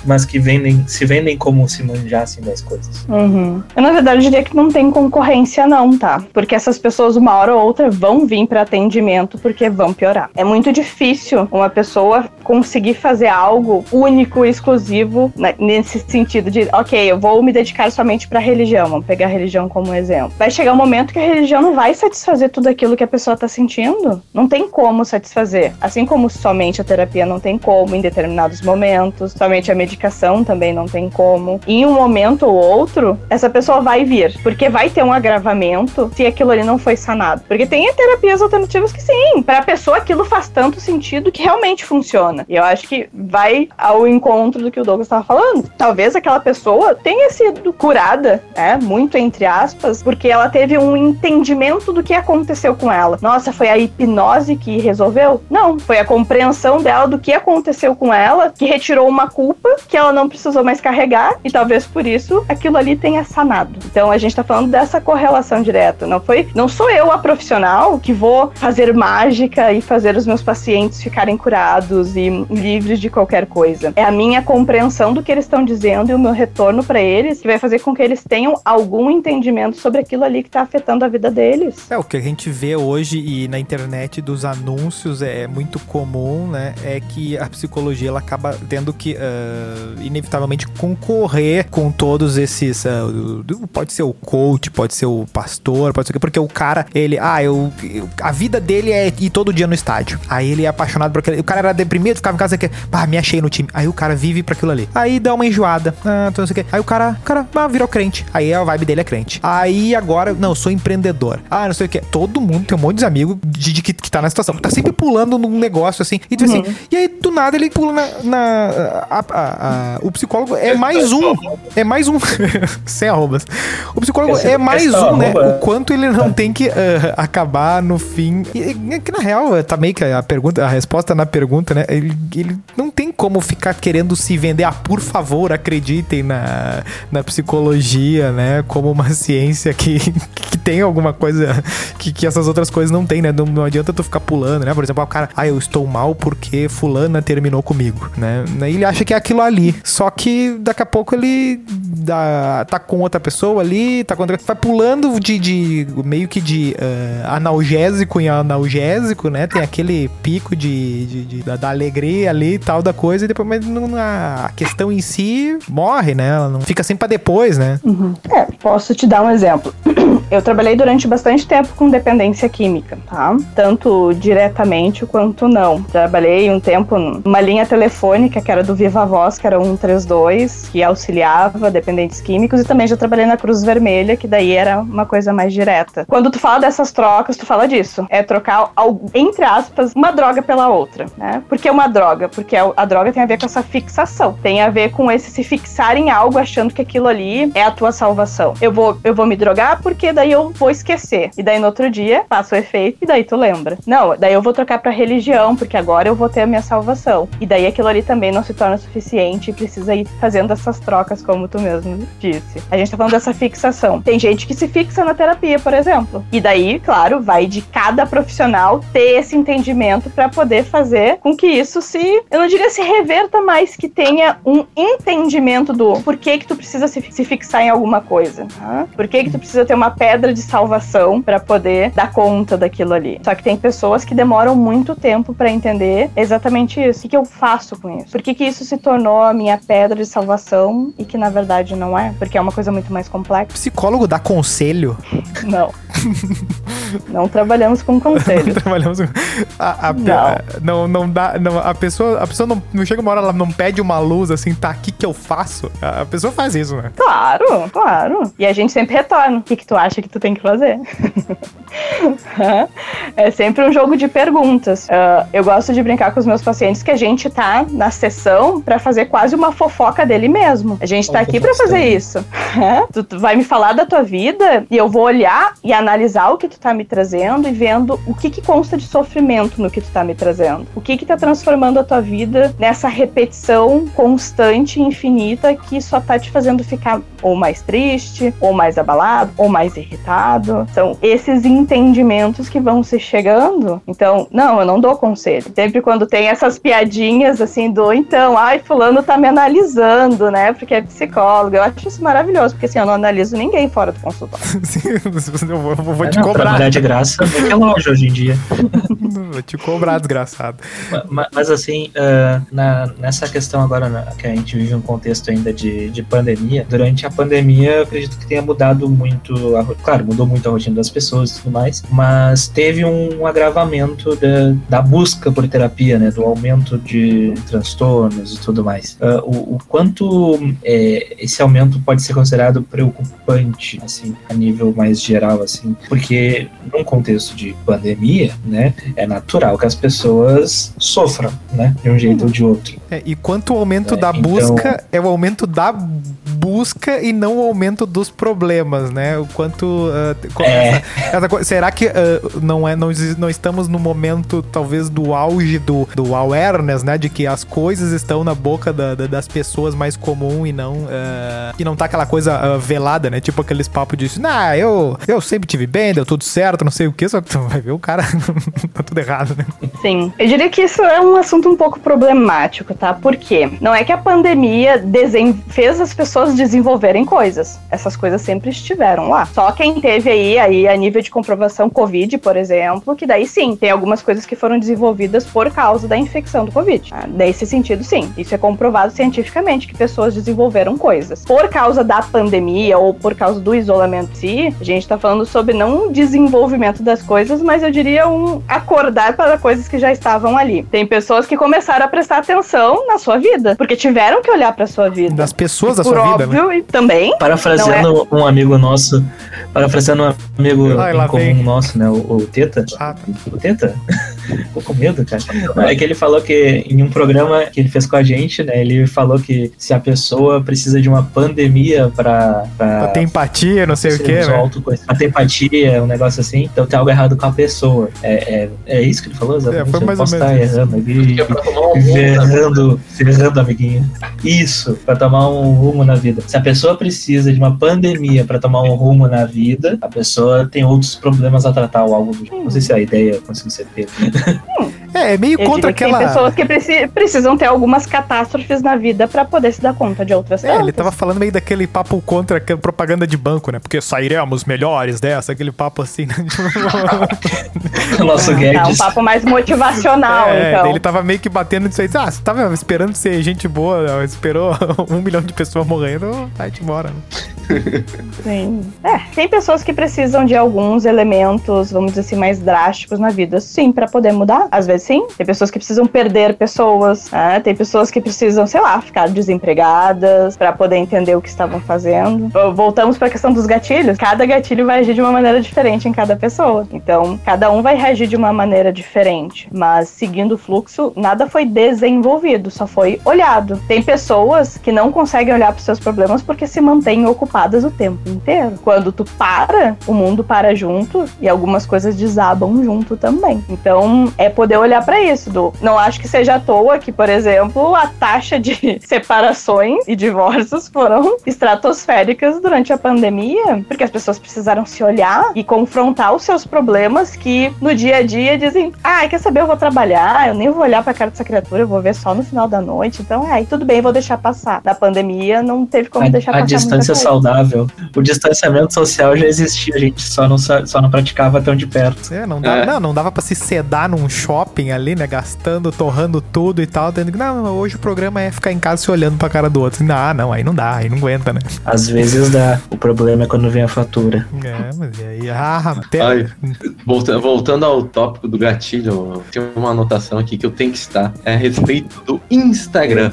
mas que vendem, se vendem como se manjassem das coisas. Uhum. Eu, na verdade, diria que não tem concorrência, não, tá? Porque essas pessoas, uma hora ou outra, vão vir para atendimento porque vão piorar. É muito difícil uma pessoa conseguir fazer algo único e exclusivo né, nesse sentido de, ok, eu vou me dedicar somente para religião. Vamos pegar a religião como exemplo. Vai chegar um momento que a religião não vai satisfazer tudo aquilo que a pessoa tá sentindo. Não tem como satisfazer. Assim como somente a terapia não tem como em determinados momentos, somente a medicação também não tem como. Em um momento ou outro, essa pessoa vai vir, porque vai ter um agravamento se aquilo ali não foi sanado. Porque tem terapias alternativas que sim, para a pessoa aquilo faz tanto sentido que realmente funciona. E eu acho que vai ao encontro do que o Douglas estava falando. Talvez aquela pessoa tenha sido curada, né, muito entre aspas, porque ela teve um entendimento do que aconteceu com ela. Nossa, foi a hipnose que resolveu? Não, foi a compreensão dela do que aconteceu com ela que retirou uma culpa que ela não precisou mais carregar e talvez por isso aquilo ali tenha sanado. Então a gente tá falando dessa correlação direta. Não foi, não sou eu a profissional que vou fazer mágica e fazer os meus pacientes ficarem curados e livres de qualquer coisa. É a minha compreensão do que eles estão dizendo e o meu retorno para eles que vai fazer com que eles tenham algum entendimento sobre aquilo ali que tá afetando a vida deles. É, o que a gente vê hoje e na internet dos anúncios é muito comum, né? É que a psicologia ela acaba tendo que, ah, inevitavelmente, concorrer com todos esses. ah, o- pode ser o coach, pode ser o pastor, pode ser o quê, porque o cara, ele. Ah, eu, eu- A vida dele é ir todo dia no estádio. Aí ele é apaixonado por aquele. O cara era deprimido, ficava em casa que. Pá, me achei no time. Aí o cara vive pra aquilo ali. Aí dá uma enjoada. Ah, então não sei o quê. Aí o cara, o cara ah, virou crente. Aí a vibe dele é crente. Aí agora, não, eu sou empreendedor. Ah, não sei o que. Todo mundo tem um monte de amigos de, de que, que tá na situação. Tá sempre pulando num negócio assim. E, tipo assim, e aí, do nada, ele pula na. na- a- a- a- o psicólogo é mais um. É mais um. Sem arrobas. O psicólogo Esse- é mais um, né? O quanto ele não tem que ah, acabar no fim. E, e que na real, tá meio que a pergunta, a resposta na pergunta, né? Ele, ele não tem como ficar querendo se vender. Ah, por favor, acreditem na, na psicologia, né? Como uma ciência que, que tem alguma coisa que, que essas outras coisas não tem, né? Não, não adianta tu ficar pulando, né? Por exemplo, ah, o cara, ah, eu estou mal porque fulana terminou comigo, né? Ele acha que é aquilo ali. Só que daqui a pouco ele dá- tá com outra pessoa ali, tá com outra... Vai pulando de, de meio que de eh, analgésico em analgésico, né? Tem aquele pico de, de- de- da, da alegria ali e tal da coisa, e depois mas não- a questão em si morre, né? Ela não fica sempre pra depois, né? É, posso te dar um exemplo. Eu trabalhei durante bastante tempo com dependência química, tá? Tanto diretamente quanto não. Trabalhei um tempo numa linha telefônica que era do Viva Voz, que era 132, que auxiliava dependentes químicos, e também já trabalhei na Cruz Vermelha, que daí era uma coisa mais direta. Quando tu fala dessas trocas, tu fala disso. É trocar, entre aspas, uma droga pela outra, né? Por que uma droga? Porque a a droga tem a ver com essa fixação. Tem a ver com esse se fixar em algo achando que aquilo ali é a tua salvação. Eu vou, eu vou me drogar porque daí eu vou esquecer. E daí no outro dia passa o efeito e daí tu lembra. Não, daí eu vou trocar pra religião porque agora eu vou ter a minha salvação. E daí aquilo ali também não se torna suficiente e precisa ir fazendo essas trocas, como tu mesmo disse. A gente tá falando dessa fixação. Tem gente que se fixa na terapia, por exemplo. E daí, claro, vai de cada profissional ter esse entendimento pra poder fazer com que isso se, eu não diria se reverta, mas que tenha um entendimento do porquê que tu precisa se, se fixar em alguma coisa. Tá? Por que que tu precisa ter uma pedra de salvação pra poder dar conta daquilo ali. Só que tem pessoas que demoram muito tempo pra entender exatamente isso. O que, que eu faço com isso? Por que, que isso se tornou a minha pedra de salvação e que na verdade não é? Porque é uma coisa muito mais complexa. Psicólogo dá conselho. Não. não trabalhamos com conselho. Trabalhamos com- a, a- Não. não, não dá. Não, a pessoa, a pessoa não, não chega uma hora, ela não pede uma luz assim, tá aqui que eu faço. A, a pessoa faz isso, né? Claro, claro. E a gente sempre retorna. O que, que tu acha que tu tem que fazer? é sempre um jogo de perguntas. Ah, eu gosto de brincar com os meus pacientes que a gente tá na sessão pra fazer quase uma fofoca dele mesmo. A gente tá aqui pra fofoca. fazer isso. É? Tu, tu vai me falar da tua vida e eu vou olhar e analisar o que tu tá me trazendo e vendo o que que consta de sofrimento no que tu tá me trazendo. O que que tá transformando a tua vida nessa repetição constante e infinita que só tá te fazendo ficar ou mais triste, ou mais abalado, ou mais irritado. São esses entendimentos que vão se chegando. Então, não, eu não dou conselho. Sempre quando tem essas piadinhas assim do então, ai, fulano tá me analisando, né? Porque é psicólogo. Eu acho isso maravilhoso, porque assim, eu não analiso ninguém fora do consultório. eu vou, eu vou É, te não, cobrar. Trabalhar de graça é que é loja hoje em dia. Vou te cobrar, desgraçado. Ma- Mas, assim, ah, na- nessa questão agora na- que a gente vive um contexto ainda de, de pandemia, durante a pandemia eu acredito que tenha mudado muito, a ro- claro, mudou muito a rotina das pessoas e tudo mais, mas teve um agravamento da, da busca por terapia, né, do aumento de transtornos e tudo mais. Ah, o, o quanto é, esse aumento pode ser considerado preocupante, assim, a nível mais geral, assim, porque num contexto de pandemia, né, é natural que as pessoas sofram, né? De um jeito ou de outro. É, e quanto o aumento É, da então- busca é o aumento da busca e não o aumento dos problemas, né? O quanto. ah, co- É. essa- essa será que ah, não, é, não, não estamos no momento, talvez, do auge do, do awareness, né? De que as coisas estão na boca da- da- das pessoas mais comum e não. ah, e não tá aquela coisa ah, velada, né? Tipo aqueles papos de. Nah, eu, eu sempre tive bem, deu tudo certo, não sei o que, só que tu vai ver o cara. tá tudo errado, né? Sim. Eu diria que isso é um assunto um pouco problemático, tá? Por quê? Não é que a pandemia desen- fez as pessoas desenvolverem coisas. Essas coisas sempre estiveram lá. Só quem teve aí, aí a nível de comprovação Covid, por exemplo, que daí sim, tem algumas coisas que foram desenvolvidas por causa da infecção do Covid. Ah, Nesse sentido, sim. Isso é comprovado cientificamente que pessoas desenvolveram coisas. Por causa da pandemia ou por causa do isolamento em si, a gente tá falando sobre não um desenvolvimento das coisas, mas eu diria um acordar para coisas que já estavam ali. Tem pessoas que começaram a prestar atenção na sua vida, porque tiveram que olhar pra sua vida. Das pessoas da sua vida, né? Óbvio, e também Parafraseando um amigo nosso, parafraseando um amigo Ai, comum vem. nosso, né? O, o Teta. Ah, tá. O Teta? Tô com medo, cara. É que ele falou que em um programa que ele fez com a gente, né? Ele falou que se a pessoa precisa de uma pandemia pra. pra Pra ter empatia, não sei o só né? Pra ter empatia, um negócio assim, então tem algo errado com a pessoa. É, é, é isso que ele falou? Exatamente. É, foi Eu mais ou posso menos estar errando aqui. É um né? Ferrando, ferrando, amiguinho. Isso, pra tomar um rumo na vida. Se a pessoa precisa de uma pandemia pra tomar um rumo na vida, a pessoa tem outros problemas a tratar ou algo do tipo. Não sei se a ideia conseguiu ser feita. É, é meio eu contra aquela. tem pessoas que preci- precisam ter algumas catástrofes na vida pra poder se dar conta de outras É, ele tava falando meio daquele papo contra aquela propaganda de banco, né? Porque sairemos melhores dessa, aquele papo assim, né? O nosso Tá, um Guedes. papo mais motivacional, é, então. ele tava meio que batendo nisso aí. Ah, você tava esperando ser gente boa, esperou um milhão de pessoas morrendo, vai-te embora. Né? Sim. É, tem pessoas que precisam de alguns elementos, vamos dizer assim, mais drásticos na vida, sim, pra poder mudar. Às vezes sim. Tem pessoas que precisam perder pessoas, né? tem pessoas que precisam, sei lá, ficar desempregadas pra poder entender o que estavam fazendo. Voltamos pra questão dos gatilhos. Cada gatilho vai agir de uma maneira diferente em cada pessoa. Então, cada um vai reagir de uma maneira diferente. Mas seguindo o fluxo, nada foi desenvolvido, só foi olhado. Tem pessoas que não conseguem olhar para seus problemas porque se mantêm ocupadas o tempo inteiro. Quando tu para, o mundo para junto e algumas coisas desabam junto também. Então, é poder olhar para isso. Do, não acho que seja à toa que, por exemplo, a taxa de separações e divórcios foram estratosféricas durante a pandemia, porque as pessoas precisaram se olhar e confrontar os seus problemas que no dia a dia dizem: "Ah, quer saber, eu vou trabalhar, eu nem vou olhar para cara dessa criatura, eu vou ver só no final da noite". Então, é, aí tudo bem, vou deixar passar. Na pandemia não teve como deixar A, a passar muita distância coisa. Saudável. O distanciamento social já existia, a gente só não, só não praticava tão de perto. É, não dava, É. não, não dava pra se sedar num shopping ali, né? Gastando, torrando tudo e tal. Tendo que, não, hoje o programa é ficar em casa se olhando pra cara do outro. Ah, não, aí não dá, aí não aguenta, né? Às vezes dá. O problema é quando vem a fatura. É, mas e aí? Ah, até. Ai. Volta- voltando ao tópico do gatilho, tem uma anotação aqui que eu tenho que estar. É a respeito do Instagram.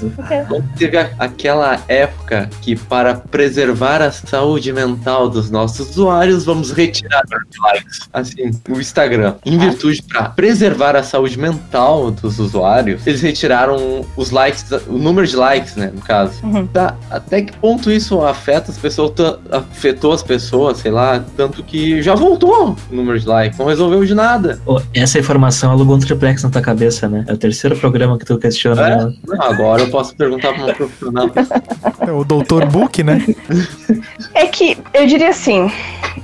Quando teve a- aquela época que, para preservar a saúde mental dos nossos usuários, vamos retirar os likes. Assim, o Instagram, em virtude para preservar a saúde mental dos usuários, eles retiraram os likes, o número de likes, né, no caso. Uhum. Tá, até que ponto isso afeta as pessoas, afetou as pessoas, sei lá, tanto que já voltou o número de likes, não resolveu de nada. Essa informação alugou um triplex na tua cabeça, né? É o terceiro programa que tu questiona. É? Não, agora eu posso perguntar para uma profissional. O Doutor Book, né? É que eu diria assim,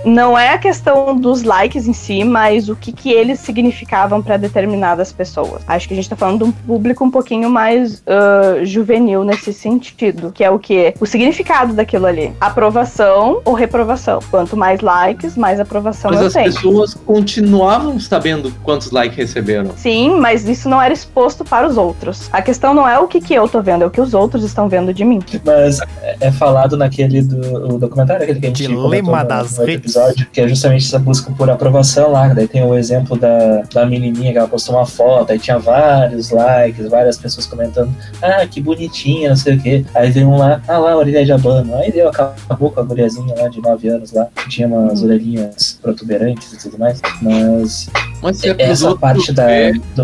não é a questão dos likes em si, mas o que, que eles significavam para determinadas pessoas. Acho que a gente tá falando de um público um pouquinho mais ah, juvenil nesse sentido, que é o que? O significado daquilo ali. Aprovação ou reprovação. Quanto mais likes, mais aprovação Mas eu as tenho. pessoas continuavam sabendo quantos likes receberam. Sim, mas isso não era exposto para os outros. A questão não é o que, que eu tô vendo, é o que os outros estão vendo de mim. Mas é é falado naquele do o documentário, aquele que a gente Dilema no- das no redes. episódio, que é justamente essa busca por aprovação lá. Daí tem o exemplo da, da menininha que ela postou uma foto, aí tinha vários likes, várias pessoas comentando, ah, que bonitinha, não sei o quê. Aí veio um lá, ah lá, orelha de abano. Aí deu, acabou com a guriazinha lá de 9 anos lá, que tinha umas orelhinhas protuberantes e tudo mais. Mas Mas se é pros essa parte da.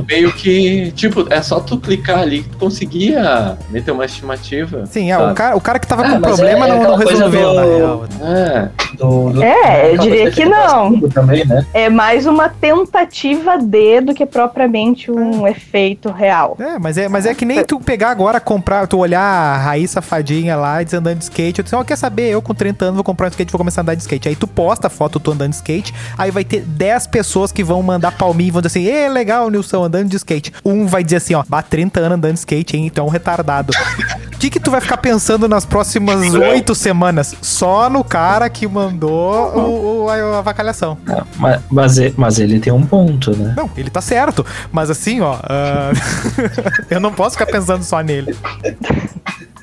meio que, tipo, é só tu clicar ali que tu conseguia meter uma estimativa. Sim, é, o cara, o cara que tava Ah, com problema é não, não resolveu, do- na real. É, do, do- É, eu diria que não. Também, né? É mais uma tentativa de do que propriamente um efeito real. É, mas é, mas é que nem tu pegar agora, comprar, tu olhar a raiz safadinha lá e andando de skate, eu disse, ó, quer saber, eu com 30 anos vou comprar um skate e vou começar a andar de skate. Aí tu posta a foto tu andando de skate, aí vai ter 10 pessoas que vão mandar palminha e vão dizer assim, ê, legal, Nilson, andando de skate. Um vai dizer assim, ó, bá 30 anos andando de skate, hein, então é um retardado. O que que tu vai ficar pensando nas próximas oito semanas? Só no cara que mandou o, o- a, a avacalhação. Não, mas, mas, e- mas ele tem um ponto, né? Não, ele tá certo. Mas assim, ó. ah, eu não posso ficar pensando só nele.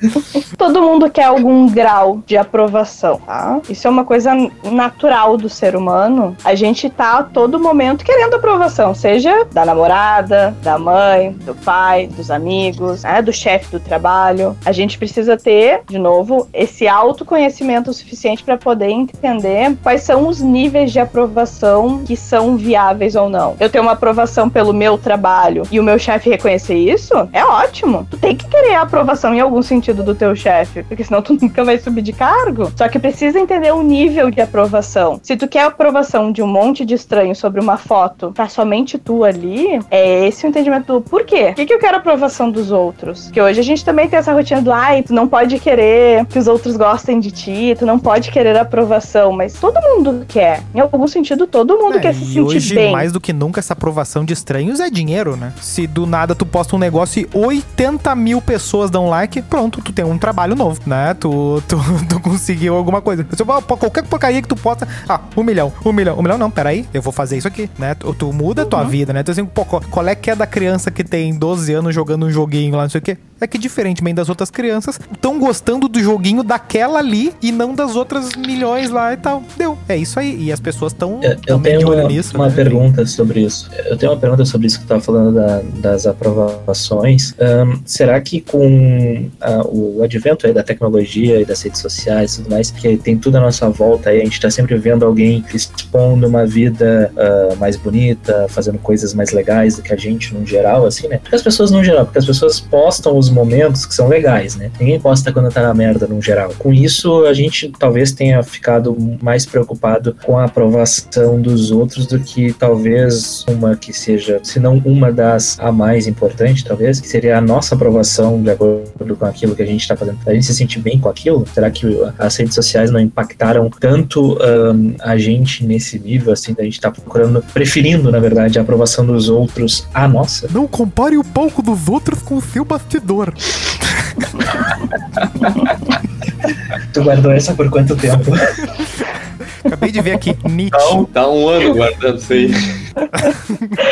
Todo mundo quer algum grau de aprovação, tá? Isso é uma coisa natural do ser humano. A gente tá a todo momento querendo aprovação, seja da namorada, da mãe, do pai, dos amigos, né, do chefe do trabalho. A gente precisa ter, de novo, esse autoconhecimento suficiente para poder entender quais são os níveis de aprovação que são viáveis ou não. Eu tenho uma aprovação pelo meu trabalho e o meu chefe reconhecer isso, é ótimo. Tu tem que querer a aprovação em algum sentido do teu chefe, porque senão tu nunca vai subir de cargo. Só que precisa entender o nível de aprovação. Se tu quer a aprovação de um monte de estranhos sobre uma foto pra somente tu ali, é esse o entendimento do por quê? Por que, que eu quero a aprovação dos outros? Que hoje a gente também tem essa rotina do ai, tu não pode querer que os outros gostem de ti, tu não pode querer a aprovação, mas todo mundo quer. Em algum sentido, todo mundo É, quer se sentir hoje, bem. mais do que nunca, essa aprovação de estranhos é dinheiro, né? Se do nada tu posta um negócio e 80 mil pessoas dão like, pronto, tu tem um trabalho novo, né? Tu, tu, tu conseguiu alguma coisa. Pô, qualquer porcaria que tu posta, ah, um milhão, um milhão, um milhão, não, peraí, eu vou fazer isso aqui, né? Tu, tu muda a Uhum. tua vida, né? Então assim, pô, qual é que é da criança que tem 12 anos jogando um joguinho lá, não sei o quê? É que, diferentemente das outras crianças, estão gostando do joguinho daquela ali e não das outras milhões lá e tal. Deu. É isso aí. E as pessoas estão Eu, eu tenho uma, nisso. uma né? pergunta sobre isso. Eu tenho uma pergunta sobre isso que tu tava falando da- das aprovações. Ahn, será que com ah, o advento aí da tecnologia e das redes sociais e tudo mais, que tem tudo à nossa volta aí, a gente tá sempre vendo alguém expondo uma vida ah, mais bonita, fazendo coisas mais legais do que a gente no geral, assim, né? Porque as pessoas no geral, porque as pessoas postam os momentos que são legais, né? Ninguém posta quando tá na merda no geral. Com isso, a gente talvez tenha ficado mais preocupado com a aprovação dos outros do que talvez uma que seja, se não uma das a mais importante, talvez, que seria a nossa aprovação de acordo com aquilo que a gente tá fazendo. A gente se sentir bem com aquilo? Será que as redes sociais não impactaram tanto ahn, a gente nesse nível, assim, da gente tá procurando, preferindo, na verdade, a aprovação dos outros à nossa? Não compare o palco dos outros com o seu bastidor. Tu guardou essa por quanto tempo? Acabei de ver aqui, Nietzsche. Então, tá um ano guardando isso aí.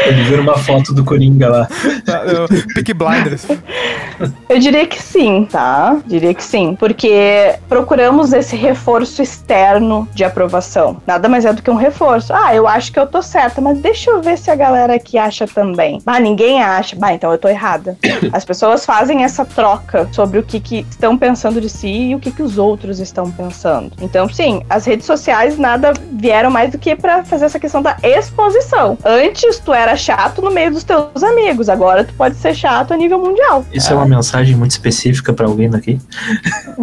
Ele viu uma foto do Coringa lá. Tá, eu- Peaky Blinders. Eu diria que sim, tá? Diria que sim. Porque procuramos esse reforço externo de aprovação. Nada mais é do que um reforço. Ah, eu acho que eu tô certa, mas deixa eu ver se a galera aqui acha também. Ah, ninguém acha. Bah, então eu tô errada. As pessoas fazem essa troca sobre o que, que estão pensando de si e o que, que os outros estão pensando. Então, sim, as redes sociais nada vieram mais do que pra fazer essa questão da exposição. Antes tu era chato no meio dos teus amigos, agora tu pode ser chato a nível mundial. Isso é uma mensagem muito específica pra alguém daqui?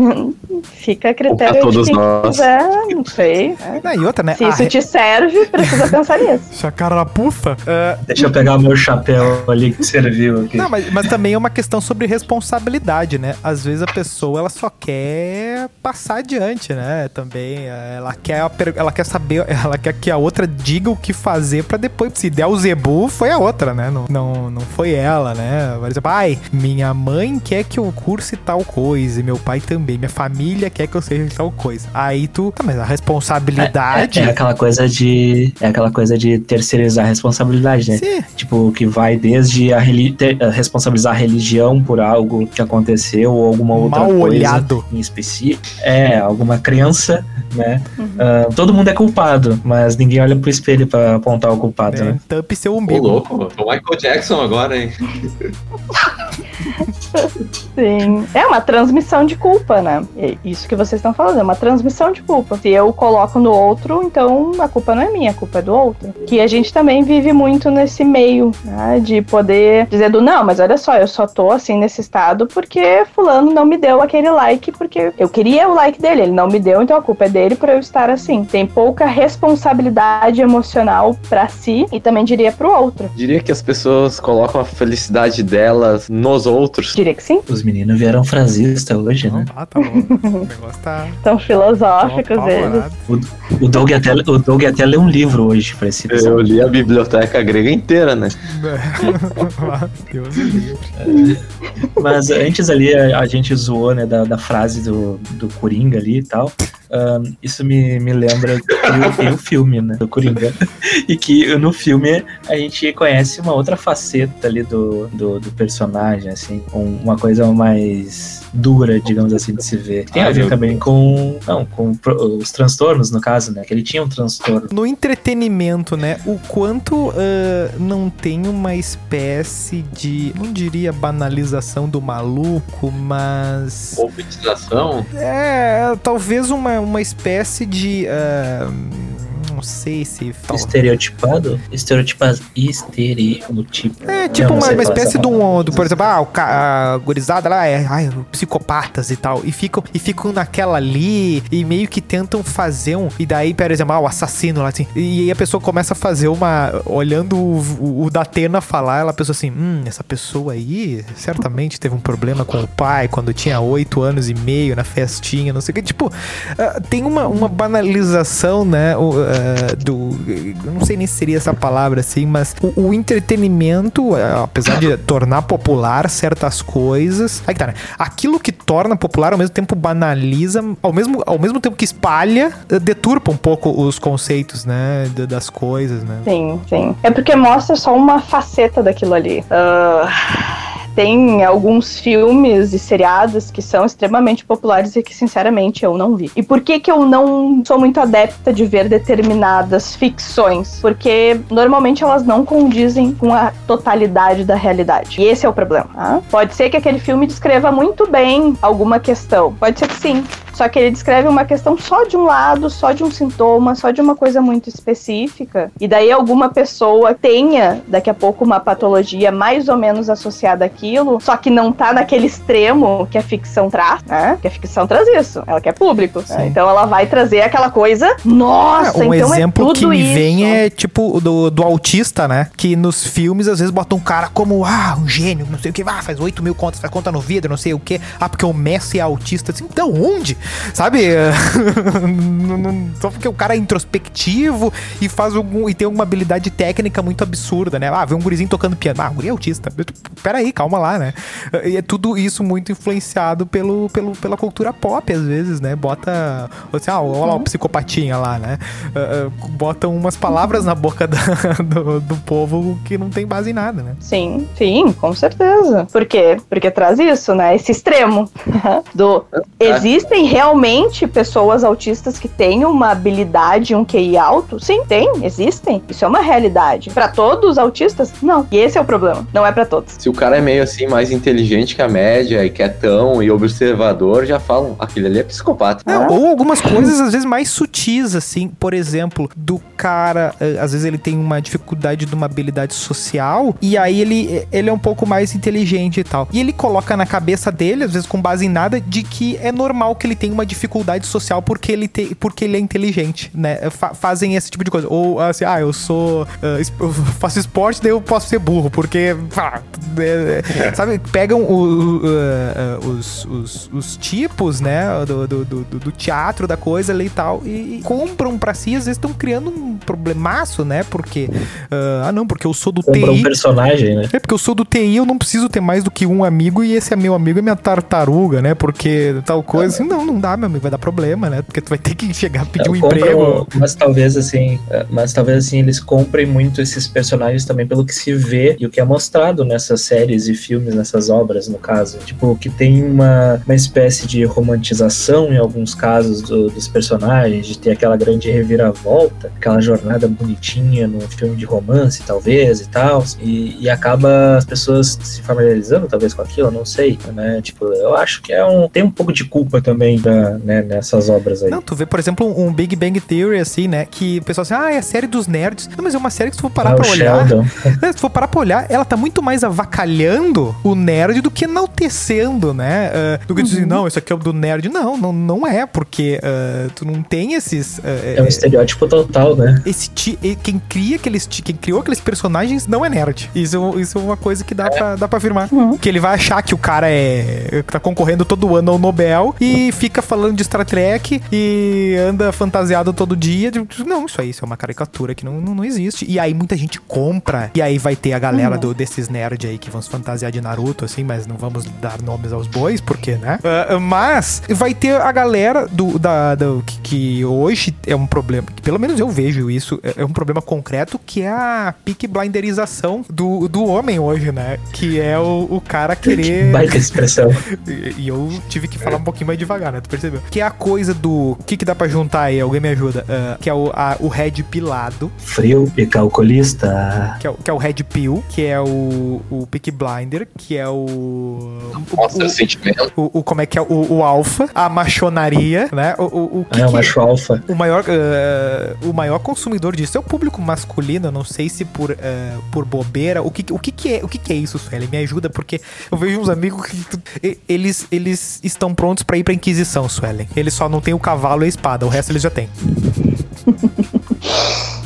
Fica a critério pra todos de quem nós. quiser, não sei. né? Ah, e outra, né? Se a isso re- te serve, precisa pensar nisso. Essa carapuça. Ah, Deixa eu pegar o meu chapéu ali que serviu aqui. Não, mas, mas também é uma questão sobre responsabilidade, né? Às vezes a pessoa ela só quer passar adiante, né? Também eh, ela quer, a per- ela quer saber, ela quer que a outra diga o que fazer pra depois, se der o zebu, foi a outra, né? Não, não, não foi ela, né? Por exemplo, ai, minha mãe quer que eu curse tal coisa, e meu pai também, minha família quer que eu seja tal coisa. Aí tu, tá, mas a responsabilidade. É, é aquela coisa de. É aquela coisa de terceirizar a responsabilidade, né? Sim, Tipo, que vai desde a reli- ter- eh, responsabilizar a religião por algo que aconteceu ou alguma outra mal coisa olhado. em específico. É, alguma crença, né? Uhum. Ah, todo mundo é culpado, mas ninguém olha pro espelho pra apontar o culpado, É, né? tampe seu Ô, umbigo. louco, o Michael Jackson agora, hein? Sim. É uma transmissão de culpa, né? É Isso que vocês estão falando, é uma transmissão de culpa. Se eu coloco no outro, então a culpa não é minha, a culpa é do outro. Que a gente também vive muito nesse meio, né? De poder dizer do não, mas olha só, eu só tô assim nesse estado porque fulano não me deu aquele like, porque eu queria o like dele, ele não me deu, então a culpa é dele por eu estar assim. Tem pouca responsabilidade emocional pra si e também diria pro outro. Diria que as pessoas colocam a felicidade delas nos outros. Diria que sim. Os meninos vieram frasista hoje, né? Ah, tá bom. O negócio tá. São filosóficos eles. apavorado. O Doug até, o Doug até leu um livro hoje pra esse Eu episódio. li a biblioteca grega inteira, né? Deus me livre. Mas antes ali a, a gente zoou, né, da, da frase do, do Coringa ali e tal. Ahn, isso me, me lembra que tem o filme, né, do Coringa. E que no filme a gente conhece uma outra faceta ali do, do, do personagem, assim, um- uma coisa mais dura, digamos assim, de se ver. Tem a Ah, ver meu também com, não, com os transtornos, no caso, né, que ele tinha um transtorno. No entretenimento, né? O quanto ah, não tem uma espécie de. Não diria banalização do maluco, mas. Politização. É, talvez uma, uma espécie de. ah, não sei se. tal- Estereotipado? Estereotipado. Estereotipo. É, tipo uma, uma espécie de um, do, por exemplo, ah, o a gurizada lá é ai, psicopatas e tal. E ficam, e ficam naquela ali e meio que tentam fazer um. E daí, por exemplo, ah, o assassino lá assim. E aí a pessoa começa a fazer uma. Olhando o, o, o Datena falar, ela pensa assim: hum, essa pessoa aí certamente teve um problema com o pai quando tinha oito anos e meio na festinha, não sei o que. Tipo, ah, tem uma, uma banalização, né? o, ah, do. Não sei nem se seria essa palavra assim, mas o, o entretenimento, ah, apesar de tornar popular certas coisas. Aí que tá, né? Aquilo que torna popular ao mesmo tempo banaliza, ao mesmo, ao mesmo tempo que espalha, eh, deturpa um pouco os conceitos, né? da- Das coisas, né? Sim, sim. É porque mostra só uma faceta daquilo ali. Ah, tem alguns filmes e seriados que são extremamente populares e que, sinceramente, eu não vi. E por que que eu não sou muito adepta de ver determinadas ficções? Porque normalmente elas não condizem com a totalidade da realidade. E esse é o problema. tá? Pode ser que aquele filme descreva muito bem alguma questão. Pode ser que sim. Só que ele descreve uma questão só de um lado, só de um sintoma, só de uma coisa muito específica. E daí alguma pessoa tenha daqui a pouco uma patologia mais ou menos associada àquilo, só que não tá naquele extremo que a ficção traz, né? Que a ficção traz isso. Ela quer público. né? Então ela vai trazer aquela coisa. Nossa, um então exemplo é que me isso. vem é tipo do, do autista, né? Que nos filmes às vezes botam um cara como, ah, um gênio, não sei o que, ah, faz 8 mil contas, faz conta no vidro, não sei o que. Ah, porque o Messi é autista. Assim, então onde? sabe? Só porque o cara é introspectivo e faz algum. e tem alguma habilidade técnica muito absurda, né? Ah, vê um gurizinho tocando piano. Ah, o guri é autista. Peraí, calma lá, né? E é tudo isso muito influenciado pelo, pelo, pela cultura pop, às vezes, né? Bota. Assim, ah, olha lá o psicopatinha lá, né? Ah, ah, Botam umas palavras na boca da- do, do povo que não tem base em nada, né? Sim, sim, com certeza. Por quê? Porque traz isso, né? Esse extremo do existem realmente pessoas autistas que têm uma habilidade, um QI alto? Sim, tem, existem. Isso é uma realidade. Pra todos os autistas? Não. E esse é o problema. Não é pra todos. Se o cara é meio assim, mais inteligente que a média e quietão e observador, já falam, aquele ali é psicopata. Não, ou algumas coisas, às vezes, mais sutis, assim. Por exemplo, do cara, eh, às vezes ele tem uma dificuldade de uma habilidade social, e aí ele, ele é um pouco mais inteligente e tal. E ele coloca na cabeça dele, às vezes com base em nada, de que é normal que ele tenha uma dificuldade social porque ele, te, porque ele é inteligente, né? Fa- fazem esse tipo de coisa. Ou assim, ah, eu sou. es- eu faço esporte, daí eu posso ser burro, porque. pá, é, é, Sabe, pegam o- o, ah, ah, os, os, os tipos, né, do, do, do, do teatro, da coisa ali e tal, e, e compram pra si, às vezes estão criando um problemaço, né? Porque. ah, ah, não, porque eu sou do Compra um TI. personagem, né? É porque eu sou do TI, eu não preciso ter mais do que um amigo e esse é meu amigo é minha tartaruga, né? Porque tal coisa. Assim, não, não dá, meu amigo, vai dar problema, né? Porque tu vai ter que chegar a pedir um Compram- emprego. Mas talvez assim, é, mas talvez assim eles comprem muito esses personagens também pelo que se vê e o que é mostrado nessas séries e filmes, nessas obras, no caso. Tipo, que tem uma, uma espécie de romantização em alguns casos do- dos personagens, de ter aquela grande reviravolta, aquela jornada bonitinha no filme de romance, talvez, e tal. E, e acaba as pessoas se familiarizando, talvez, com aquilo, não sei, né? Tipo, eu acho que é um. Tem um pouco de culpa também da, né, nessas obras aí. Não, tu vê, por exemplo, um, um Big Bang Theory, assim, né? Que o pessoal assim, ah, é a série dos nerds. Não, mas é uma série que se tu for parar Ah, pra olhar. Sheldon. É, se for parar pra olhar, ela tá muito mais avacalhando o nerd do que enaltecendo, né? Ah, do que dizer, não, isso aqui é o do nerd. Não, não, não é, porque ah, tu não tem esses. ah, É um estereótipo total, né? esse ti, quem cria aqueles ti- quem criou aqueles personagens não é nerd. Isso, isso é uma coisa que dá, pra, dá pra afirmar. Uhum. Que ele vai achar que o cara é tá concorrendo todo ano ao Nobel e fica falando de Star Trek e anda fantasiado todo dia. Não, isso aí isso é uma caricatura que não, não, não existe. E aí muita gente compra. E aí vai ter a galera do, desses nerds aí que vão se fantasiar de Naruto, assim, mas não vamos dar nomes aos bois, porque, né? Ah, mas vai ter a galera do, da, do- que, que hoje é um problema, que pelo menos eu vejo isso, é, é um problema concreto, que é a pique blinderização do, do homem hoje, né? Que é o, o cara querer. Baita expressão. E, e eu tive que falar um pouquinho mais devagar, né? Tu percebeu? Que é a coisa do. O que, que dá pra juntar aí? Alguém me ajuda? Ah, que é o, a- o Red Pilado, Frio e calculista. que é, o- que é o Red Pill, que é o, o Pick Que é o. Mostra o, sentimento. o, o- como é que é? O, o Alpha, a machonaria, né? O, o, o que É, o que- macho alfa. o maior, eh, o maior consumidor disso é o público masculino. Eu não sei se por, eh, por bobeira. O que, o, que, que, é, o que, que é isso, Sueli? Me ajuda, porque eu vejo uns amigos que. eles, eles estão prontos pra ir pra Inquisição, Suelen. Eles só não têm o cavalo e a espada, o resto eles já têm.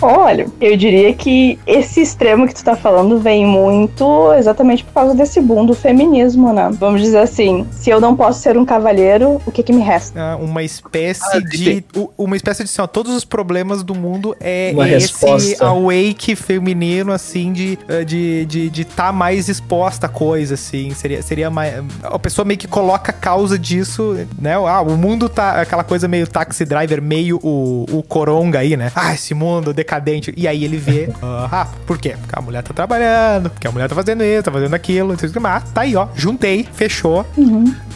Olha, eu diria que esse extremo que tu tá falando vem muito exatamente por causa desse boom do feminismo, né? Vamos dizer assim, se eu não posso ser um cavalheiro, o que que me resta? Ah, uma espécie Ah, de. Uma espécie de assim, ó, todos os problemas do mundo é Uma esse resposta. awake feminino, assim, de estar de, de, de tá mais exposta a coisa, assim. Seria, seria mais. A pessoa meio que coloca a causa disso, né? Ah, o mundo tá. Aquela coisa meio taxi driver, meio o, o coronga aí, né? Ah, esse mundo decadente. E aí ele vê. ah, por quê? Porque a mulher tá trabalhando, porque a mulher tá fazendo isso, tá fazendo aquilo. Ah, tá aí, ó. Juntei, fechou.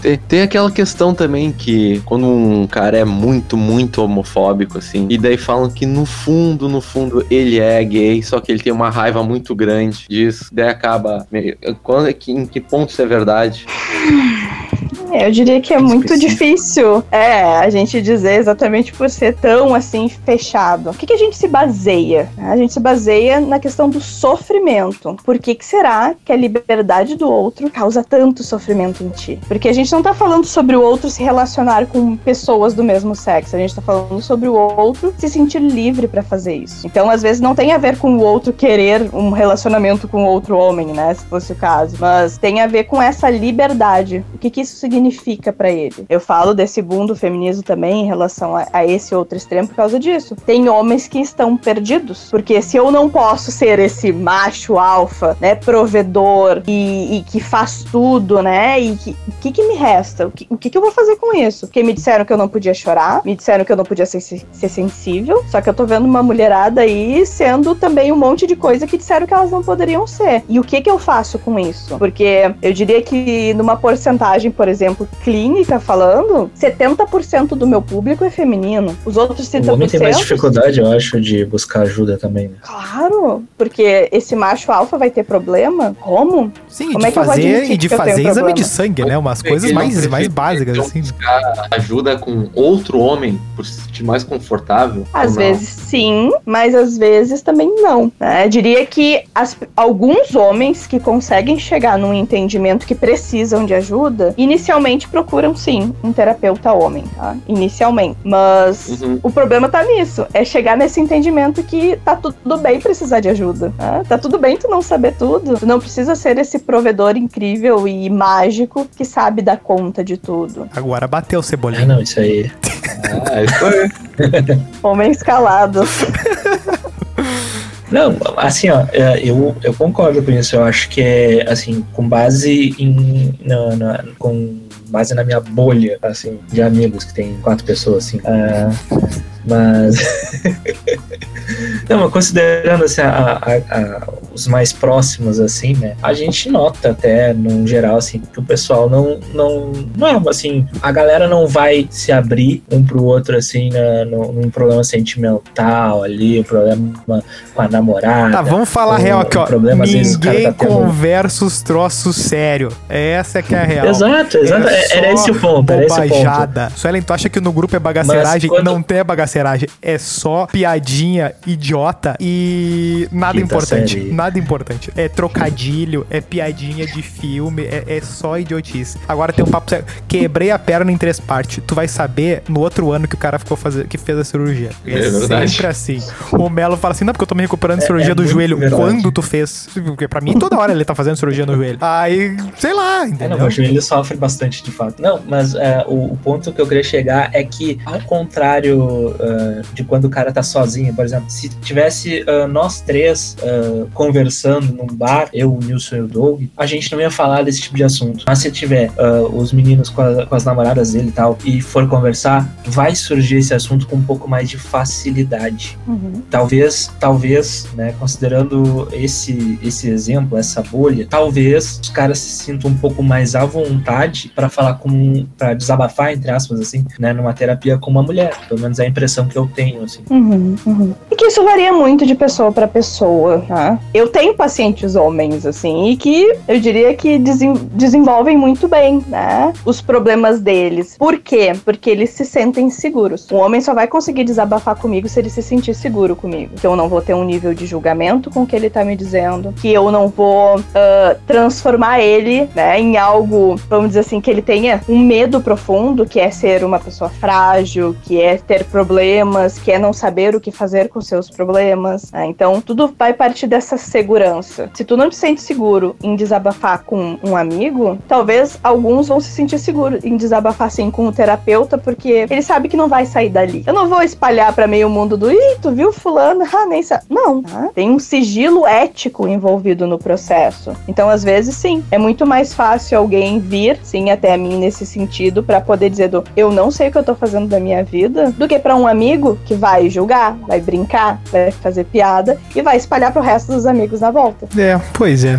Tem, tem aquela questão também que quando um cara é muito, muito homofóbico, assim, e daí falam que no fundo, no fundo, ele é gay, só que ele tem uma raiva muito grande disso, daí acaba. meio- Quando, que, em que ponto isso é verdade? É, Eu diria que é muito Específico. difícil é, a gente dizer exatamente por ser tão assim fechado. O que, que a gente se baseia? A gente se baseia na questão do sofrimento. Por que, que será que a liberdade do outro causa tanto sofrimento em ti? Porque a gente não tá falando sobre o outro se relacionar com pessoas do mesmo sexo, a gente tá falando sobre o outro se sentir livre pra fazer isso. Então, às vezes, não tem a ver com o outro querer um relacionamento com outro homem, né? Se fosse o caso. Mas tem a ver com essa liberdade. O que, que isso significa? Significa pra ele. Eu falo desse boom do feminismo também em relação a, a esse outro extremo por causa disso. Tem homens que estão perdidos, porque se eu não posso ser esse macho alfa, né, provedor e, e que faz tudo, né, e que, o que que me resta? O que, o que que eu vou fazer com isso? Porque me disseram que eu não podia chorar, me disseram que eu não podia ser, ser sensível, só que eu tô vendo uma mulherada aí sendo também um monte de coisa que disseram que elas não poderiam ser. E o que que eu faço com isso? Porque eu diria que numa porcentagem, por exemplo, clínica falando, 70% do meu público é feminino. Os outros 30%. O homem tem mais dificuldade, eu acho, de buscar ajuda também. né? Claro, porque esse macho alfa vai ter problema? Como? Sim, Como de é que eu vou fazer, e de eu fazer exame problema? de sangue, né? Umas coisas mais, mais básicas, assim. buscar ajuda com outro homem por se sentir mais confortável. Às vezes sim, mas às vezes também não. né? Diria que as- alguns homens que conseguem chegar num entendimento que precisam de ajuda, inicialmente procuram sim um terapeuta homem, tá? Inicialmente. Mas Uhum. o problema tá nisso, é chegar nesse entendimento que tá tudo bem precisar de ajuda. tá? Tá tudo bem tu não saber tudo. Tu não precisa ser esse provedor incrível e mágico que sabe dar conta de tudo. Agora bateu o Ah, cebolinha. não, isso aí. Ah, isso aí. Homem escalado. Não, assim, ó, é, eu, eu concordo com isso. Eu acho que é, assim, com base em. Na, na- com base na minha bolha, assim, de amigos, que tem quatro pessoas, assim. ah, mas. Não, mas considerando assim, a- a- a- os mais próximos, assim, né? A gente nota até, num geral, assim, que o pessoal não. Não, não é assim. A galera não vai se abrir um pro outro, assim, na, no- num problema sentimental ali, um problema com a namorada. Tá, vamos falar a o- real aqui, o ó. problema, vezes, cara Ninguém tá tendo- conversa os troços sério. Essa que é a real. Exato, exato. É É- era esse o ponto, era esse o ponto. Suelen, tu acha que no grupo é bagaceiragem? Mas quando- Não tem bagaceiragem. É só piadinha idiota e nada Quinta importante. série. Nada importante. É trocadilho, é piadinha de filme, é, é só idiotice. Agora tem um papo sério. Quebrei a perna em três partes. Tu vai saber no outro ano que o cara ficou fazer, que fez a cirurgia. É, É verdade. sempre assim. O Melo fala assim: não, porque eu tô me recuperando de É- cirurgia é do joelho. verdade. Quando tu fez? Porque pra mim, toda hora ele tá fazendo cirurgia no joelho. Aí, sei lá, É, entendeu? não, meu joelho sofre bastante, de fato. Não, mas é, o, o ponto que eu queria chegar é que, ao contrário é, de quando o cara tá sozinho, por exemplo, se tivesse é, nós três é, conversando num bar, eu, o Nilson e o Doug, a gente não ia falar desse tipo de assunto. Mas se tiver é, os meninos com, a- com as namoradas dele e tal, e for conversar, vai surgir esse assunto com um pouco mais de facilidade Uhum. talvez, talvez, né, considerando esse esse exemplo, essa bolha, talvez os caras se sintam um pouco mais à vontade para falar com, para desabafar entre aspas assim, né, numa terapia com uma mulher. Pelo menos é a impressão que eu tenho assim. Uhum, uhum. E que isso varia muito de pessoa pra pessoa, tá? Eu tenho pacientes homens, assim, e que eu diria que desen- desenvolvem muito bem, né? Os problemas deles. Por quê? Porque eles se sentem seguros. O homem só vai conseguir desabafar comigo se ele se sentir seguro comigo. Que eu não vou ter um nível de julgamento com o que ele tá me dizendo, que eu não vou ah, transformar ele, né, em algo, vamos dizer assim, que ele tenha um medo profundo, que é ser uma pessoa frágil, que é ter problemas, que é não saber o que fazer com seus problemas. né? Então, tudo vai partir dessa segurança. Se tu não te sente seguro em desabafar com um amigo, talvez alguns vão se sentir seguros em desabafar assim com o terapeuta, porque ele sabe que não vai sair dali. Eu não vou espalhar pra meio mundo do, ih, tu viu fulano? Ah, nem sabe. Não, tá? tem um sigilo ético envolvido no processo. Então, às vezes, sim, é muito mais fácil alguém vir, sim, até mim nesse sentido, pra poder dizer do, eu não sei o que eu tô fazendo da minha vida, do que pra um amigo que vai julgar, vai brincar, vai fazer piada e vai espalhar pro resto dos amigos na volta. É, pois é.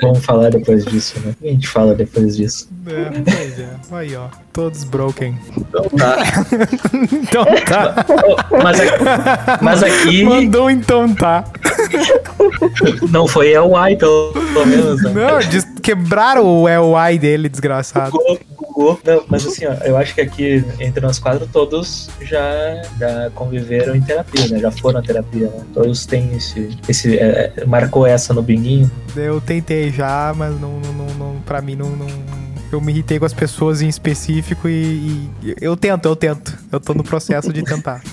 Como falar depois disso, né? O que a gente fala depois disso? É, pois é. Aí, ó. Todos broken. Então tá. Então tá. Mas aqui, mas aqui Mandou então tá. não foi a UAI, pelo, pelo menos, né? Não, diz- quebraram o LY dele, desgraçado. Bugou, bugou. Não, mas assim, ó, eu acho que aqui entre nós quatro todos já, já conviveram em terapia, né? Já foram à terapia, né? Todos têm esse. esse é, é, marcou essa no binguinho. Eu tentei já, mas não, não, não, não pra mim não, não- Eu me irritei com as pessoas em específico e, e eu tento, eu tento. Eu tô no processo de tentar.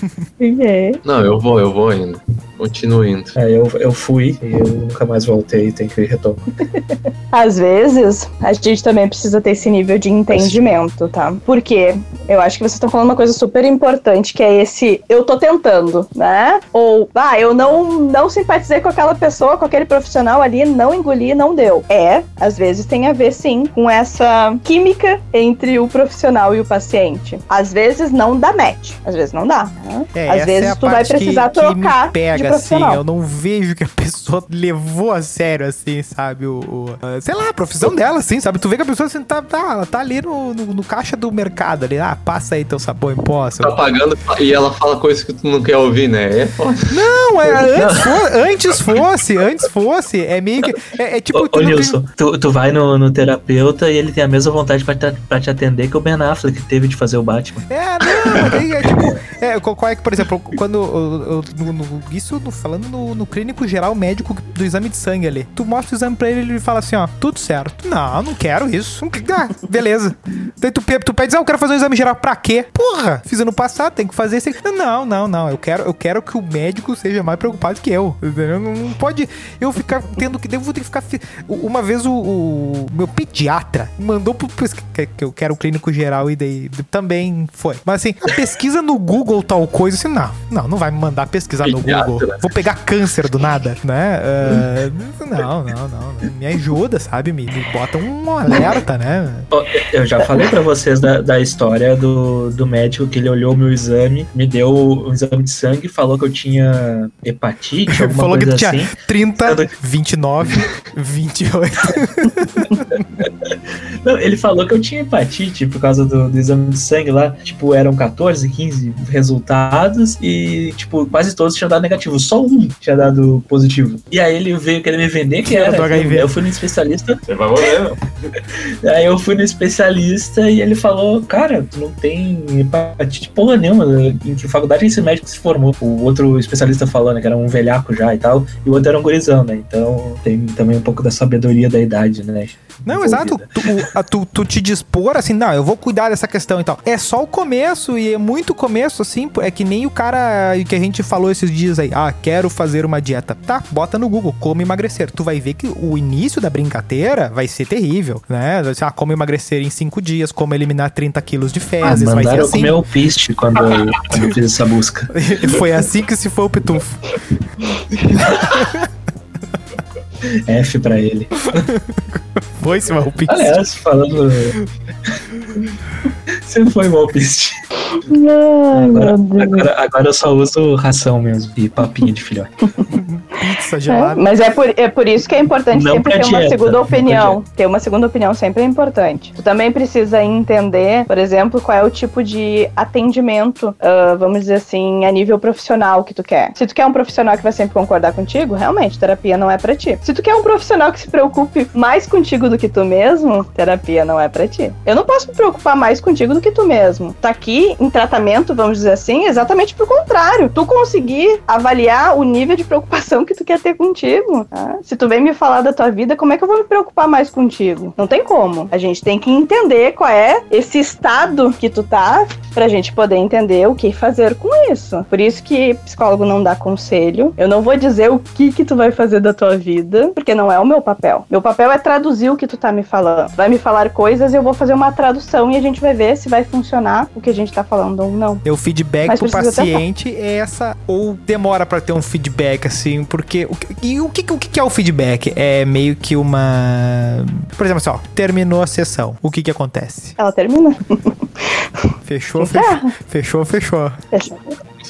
É. Não, eu vou, eu vou ainda. Continua indo. É, eu, eu fui e eu nunca mais voltei, tem que retomar. Às vezes, a gente também precisa ter esse nível de entendimento, tá? Porque eu acho que vocês estão falando uma coisa super importante, que é esse eu tô tentando, né? Ou, ah, eu não, não simpatizei com aquela pessoa, com aquele profissional ali, não engoli, não deu. É, às vezes tem a ver sim com essa química entre o profissional e o paciente. Às vezes não dá match, às vezes não dá. Né? É, às essa vezes é tu vai que- precisar que trocar me pega, de assim, profissional. eu não vejo que a pessoa levou a sério, assim, sabe, o, o- sei lá, a profissão dela, assim, sabe, tu vê que a pessoa, assim, tá, tá, ela tá ali no, no, no caixa do mercado, ali, ah, passa aí teu sabão em pó. Tá pagando e ela fala coisas que tu não quer ouvir, né? É foda. Não, é, antes, fo- antes fosse, antes fosse, é meio que, é, é tipo... Ô, ô tu tem- Nilson, tu, tu vai no, no terapeuta e ele tem a mesma vontade pra te, pra te atender que o Ben Affleck teve de fazer o Batman. É, não, mas aí é tipo. É, qual é que, por exemplo, quando. eu- eu- no- no- isso falando no, no clínico geral médico do exame de sangue ali. Tu mostra o exame pra ele e ele fala assim, ó, tudo certo. Não, não quero isso. Ah, beleza. Daí tu, tu pede, ah, eu quero fazer um exame geral pra quê? Porra, fiz ano passado, tem que fazer esse. Não, não, não. Eu quero, eu quero que o médico seja mais preocupado que eu. Entendeu? Não, não pode eu ficar tendo que. Eu vou ter que ficar. fi- Uma vez o, o meu pediatra mandou pes- que, eu quero o clínico geral e daí também foi. Mas assim, a pesquisa no Google tal coisa, assim, não, não, não vai me mandar pesquisar no. Google. Vou pegar câncer do nada, né? Ah, não, não, não. Me ajuda, sabe? Me, me bota um alerta, né? Eu já falei pra vocês da, da história do, do médico que ele olhou meu exame, me deu um exame de sangue, falou que eu tinha hepatite, Falou que tinha assim. 30, 29, 28. Não, ele falou que eu tinha hepatite por causa do, do exame de sangue lá. Tipo, eram 14, 15 resultados e, tipo, quase todos tinham dado negativo. Só um tinha dado positivo. E aí ele veio querer me vender que Era HIV. Eu fui no especialista. Você vai morrer. Aí eu fui no especialista e ele falou: Cara, tu não tem hepatite porra nenhuma. Em que faculdade esse médico se formou? O outro especialista falou, né? Que era um velhaco já e tal. E o outro era um gurizão, né? Então tem também um pouco da sabedoria da idade, né? Não, exato. Tu, a- tu, tu te dispor assim, não, eu vou cuidar dessa questão e tal. É só o começo e é muito começo, assim. É que nem o cara que a gente falou esses dias aí. Ah, quero fazer uma dieta. Tá, bota no Google, como emagrecer. Tu vai ver que o início da brincadeira vai ser terrível, né? Ah, como emagrecer em cinco dias, como eliminar 30 quilos de Ah, fezes. vai ser mandaram eu assim. comer o piste quando quando eu fiz essa busca. Foi assim que se foi o pitufo. F pra ele. Foi, se o pix. Aliás, falando. Você foi. Ai, Agora, agora, agora eu só uso ração mesmo e papinha de filhote. Pizza É, gelada. mas é por, é por isso que é importante Não sempre ter uma dieta, segunda não pra opinião. Ter uma segunda opinião sempre é importante. Tu também precisa entender, por exemplo, qual é o tipo de atendimento, ah, vamos dizer assim, a nível profissional que tu quer. Se tu quer um profissional que vai sempre concordar contigo, realmente, terapia não é pra ti. Se tu quer um profissional que se preocupe mais contigo do que tu mesmo, terapia não é pra ti. Eu não posso me preocupar mais contigo do que tu mesmo. Tá aqui em tratamento, vamos dizer assim, exatamente pro contrário. Tu conseguir avaliar o nível de preocupação que tu quer ter contigo. tá? Se tu vem me falar da tua vida, como é que eu vou me preocupar mais contigo? Não tem como. A gente tem que entender qual é esse estado que tu tá pra gente poder entender o que fazer com isso. Por isso que psicólogo não dá conselho. Eu não vou dizer o que que tu vai fazer da tua vida, porque não é o meu papel. Meu papel é traduzir o que tu tá me falando. Vai me falar coisas, eu vou fazer uma tradução e a gente vai ver se vai funcionar o que a gente tá falando ou não. O feedback Mas pro paciente é essa, ou demora pra ter um feedback, assim, porque. O, que- e o que, o que é o feedback? É meio que uma. Por exemplo, assim, ó, terminou a sessão. O que que acontece? Ela termina. Fechou, fechou. Fechou, fechou. Fechou.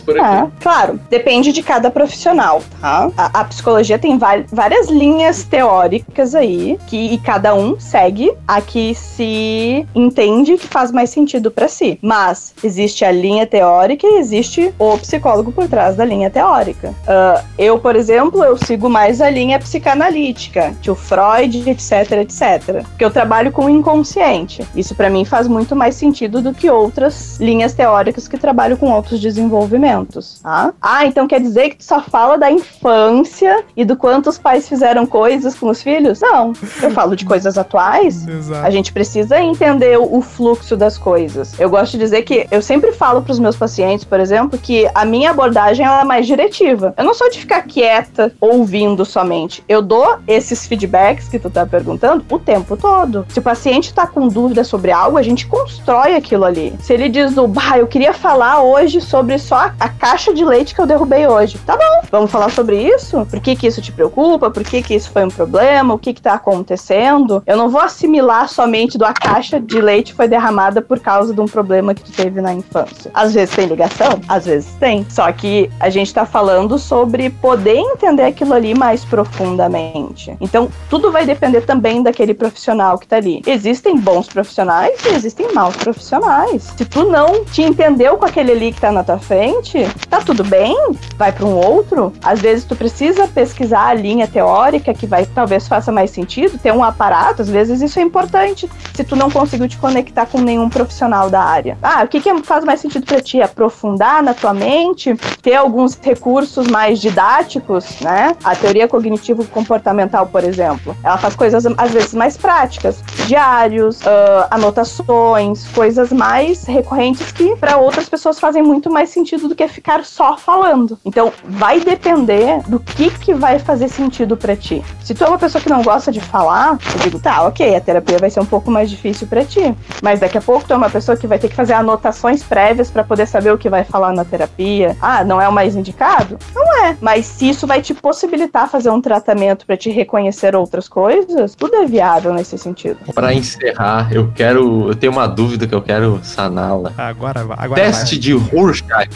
Por aqui. Ah, claro, depende de cada profissional, tá? A, a psicologia tem várias linhas teóricas aí, que cada um segue a que se entende que faz mais sentido pra si. Mas existe a linha teórica e existe o psicólogo por trás da linha teórica. Ah, eu, por exemplo, eu sigo mais a linha psicanalítica, tio Freud, etc, etc. Porque eu trabalho com o inconsciente. Isso pra mim faz muito mais sentido do que outras linhas teóricas que trabalham com outros desenvolvimentos. Desenvolvimentos, tá? Ah, então quer dizer que tu só fala da infância e do quanto os pais fizeram coisas com os filhos? Não, eu falo de coisas atuais. Exato. A gente precisa entender o o fluxo das coisas. Eu gosto de dizer que eu sempre falo para os meus pacientes, por exemplo, que a minha abordagem é mais diretiva. Eu não sou de ficar quieta ouvindo somente. Eu dou esses feedbacks que tu tá perguntando o tempo todo. Se o paciente tá com dúvida sobre algo, a gente constrói aquilo ali. Se ele diz do, bah, eu queria falar hoje sobre só a, a caixa de leite que eu derrubei hoje. Tá bom, vamos falar sobre isso? Por que que isso te preocupa? Por que que isso foi um problema? O que que tá acontecendo? Eu não vou assimilar somente do a caixa de leite foi derramada por causa de um problema que tu teve na infância. Às vezes tem ligação, às vezes tem. Só que a gente tá falando sobre poder entender aquilo ali mais profundamente. Então, tudo vai depender também daquele profissional que tá ali. Existem bons profissionais e existem maus profissionais. Se tu não te entendeu com aquele ali que tá na tua frente, tá tudo bem, vai para um outro. Às vezes tu precisa pesquisar a linha teórica que vai talvez faça mais sentido, ter um aparato, às vezes isso é importante. Se tu não conseguiu te conectar com nenhum profissional da área. Ah, o que, que faz mais sentido para ti? Aprofundar na tua mente, ter alguns recursos mais didáticos, né? A teoria cognitivo-comportamental, por exemplo, ela faz coisas às vezes mais práticas, diários, ah, anotações, coisas mais recorrentes que para outras pessoas fazem muito mais sentido do que ficar só falando. Então, vai depender do que que vai fazer sentido para ti. Se tu é uma pessoa que não gosta de falar, eu digo, tá, ok, a terapia vai ser um pouco mais difícil para ti. Mas daqui a pouco tu é uma pessoa que vai ter que fazer anotações prévias para poder saber o que vai falar na terapia. Ah, não é o mais indicado? Não é. Mas se isso vai te possibilitar fazer um tratamento para te reconhecer outras coisas, tudo é viável nesse sentido. Pra encerrar, eu quero. Eu tenho uma dúvida que eu quero saná-la. Agora, vai- agora Teste de Rorschach.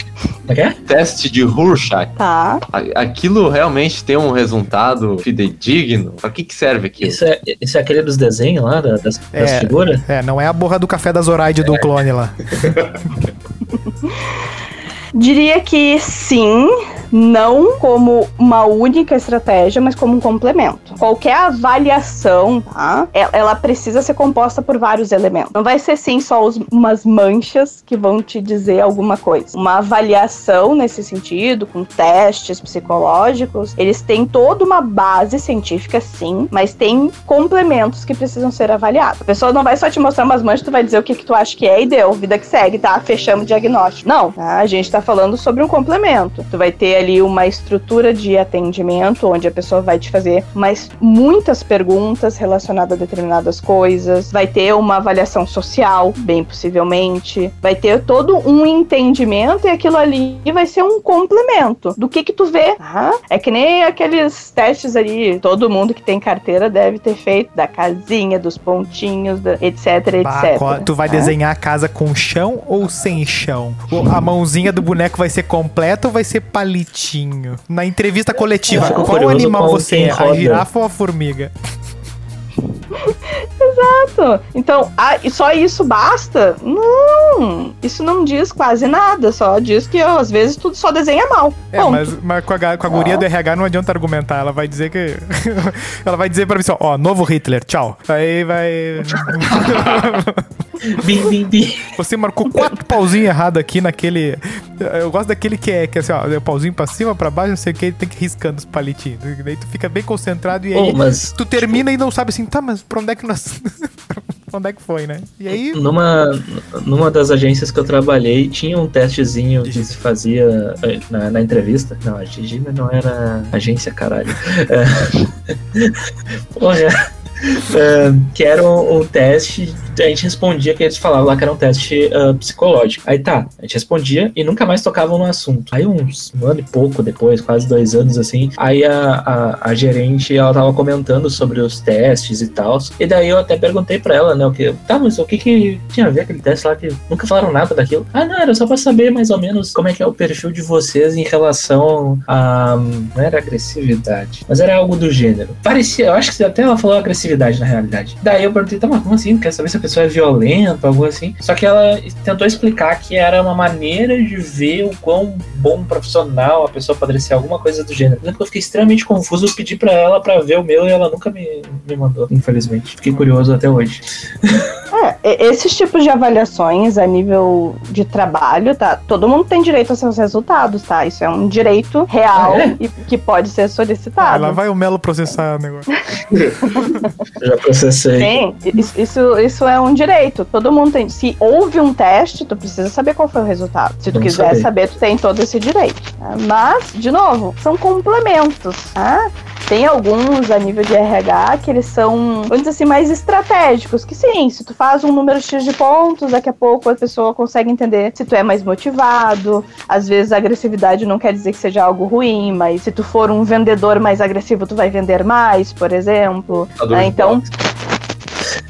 É é? Teste de Rorschach. Tá. Aquilo realmente tem um resultado fidedigno? Pra que, que serve aquilo? Isso é, isso é aquele dos desenhos lá, da- das, das É. figuras? É, não é a borra do café da Zoraide do clone lá. Diria que sim, não como uma única estratégia, mas como um complemento. Qualquer avaliação, tá? e- Ela precisa ser composta por vários elementos. Não vai ser sim só os- umas manchas que vão te dizer alguma coisa. Uma avaliação nesse sentido, com testes psicológicos, eles têm toda uma base científica, sim, mas tem complementos que precisam ser avaliados. A pessoa não vai só te mostrar umas manchas, tu vai dizer o que, que tu acha que é e deu, vida que segue, tá? Fechamos o diagnóstico. Não, tá? a gente tá falando sobre um complemento. Tu vai ter ali uma estrutura de atendimento, onde a pessoa vai te fazer mais muitas perguntas relacionadas a determinadas coisas, vai ter uma avaliação social, bem possivelmente, vai ter todo um entendimento e aquilo ali vai ser um complemento do que que tu vê, tá? É que nem aqueles testes ali, todo mundo que tem carteira deve ter feito, da casinha, dos pontinhos, da- etc, etc. tu vai desenhar a casa com chão ou sem chão? A mãozinha do boneco vai ser completa ou vai ser Na entrevista coletiva, qual animal você é? A girafa ou a formiga? Exato. Então, ah, e só isso basta? Não, isso não diz quase nada, só diz que ó, às vezes tudo só desenha mal. É, Ponto. mas, mas com, a, com a guria do RH não adianta argumentar. Ela vai dizer que. ela vai dizer pra mim assim: ó, novo Hitler, tchau. Aí vai. Bim, bim, bim. Você marcou quatro pauzinhos errados aqui naquele. Eu gosto daquele que é, que é assim, ó, é o pauzinho pra cima, pra baixo, não sei o que, tem que ir riscando os palitinhos. Daí tu fica bem concentrado e aí. Pô, mas Tu termina e não sabe assim, tá, mas pra onde é que nós. onde é que foi, né? E aí. numa, numa das agências que eu trabalhei, tinha um testezinho que se fazia eh, na, na entrevista. Não, a Gigi não era agência, caralho. É. Porra. É, que era um, um teste, a gente respondia que eles falavam lá que era um teste ah, psicológico. Aí tá, a gente respondia e nunca mais tocavam no assunto. Aí uns um ano e pouco depois, quase dois anos assim, aí a, a, a gerente ela tava comentando sobre os testes e tal. E daí eu até perguntei pra ela, né, o que, tá, mas o que que tinha a ver aquele teste lá que nunca falaram nada daquilo? Ah, não, era só pra saber mais ou menos como é que é o perfil de vocês em relação a. Não era agressividade, mas era algo do gênero. Parecia, eu acho que até ela falou agressividade na realidade. Daí eu perguntei, tá, mas como assim? Quer saber se a pessoa é violenta, algo assim? Só que ela tentou explicar que era uma maneira de ver o quão bom profissional a pessoa poderia ser, alguma coisa do gênero. Eu lembro que eu fiquei extremamente confuso, eu pedi pra ela pra ver o meu e ela nunca me, me mandou, infelizmente. Fiquei curioso até hoje. É, esses tipos de avaliações a nível de trabalho, tá? Todo mundo tem direito aos seus resultados, tá? Isso é um direito real Ah, é? e que pode ser Ah, solicitado. lá vai o Melo processar o negócio. Já processei. Sim, isso, isso, é um direito. Todo mundo tem. Se houve um teste, tu precisa saber qual foi o resultado. Se tu Vamos quiser saber. saber. tu tem todo esse direito. né? Mas, de novo, são complementos. Tá? Tem alguns a nível de RH que eles são, vamos dizer assim, mais estratégicos. Que sim, se tu faz um número X de pontos, daqui a pouco a pessoa consegue entender se tu é mais motivado. Às vezes a agressividade não quer dizer que seja algo ruim, mas se tu for um vendedor mais agressivo, tu vai vender mais, por exemplo. Lutador né? Então.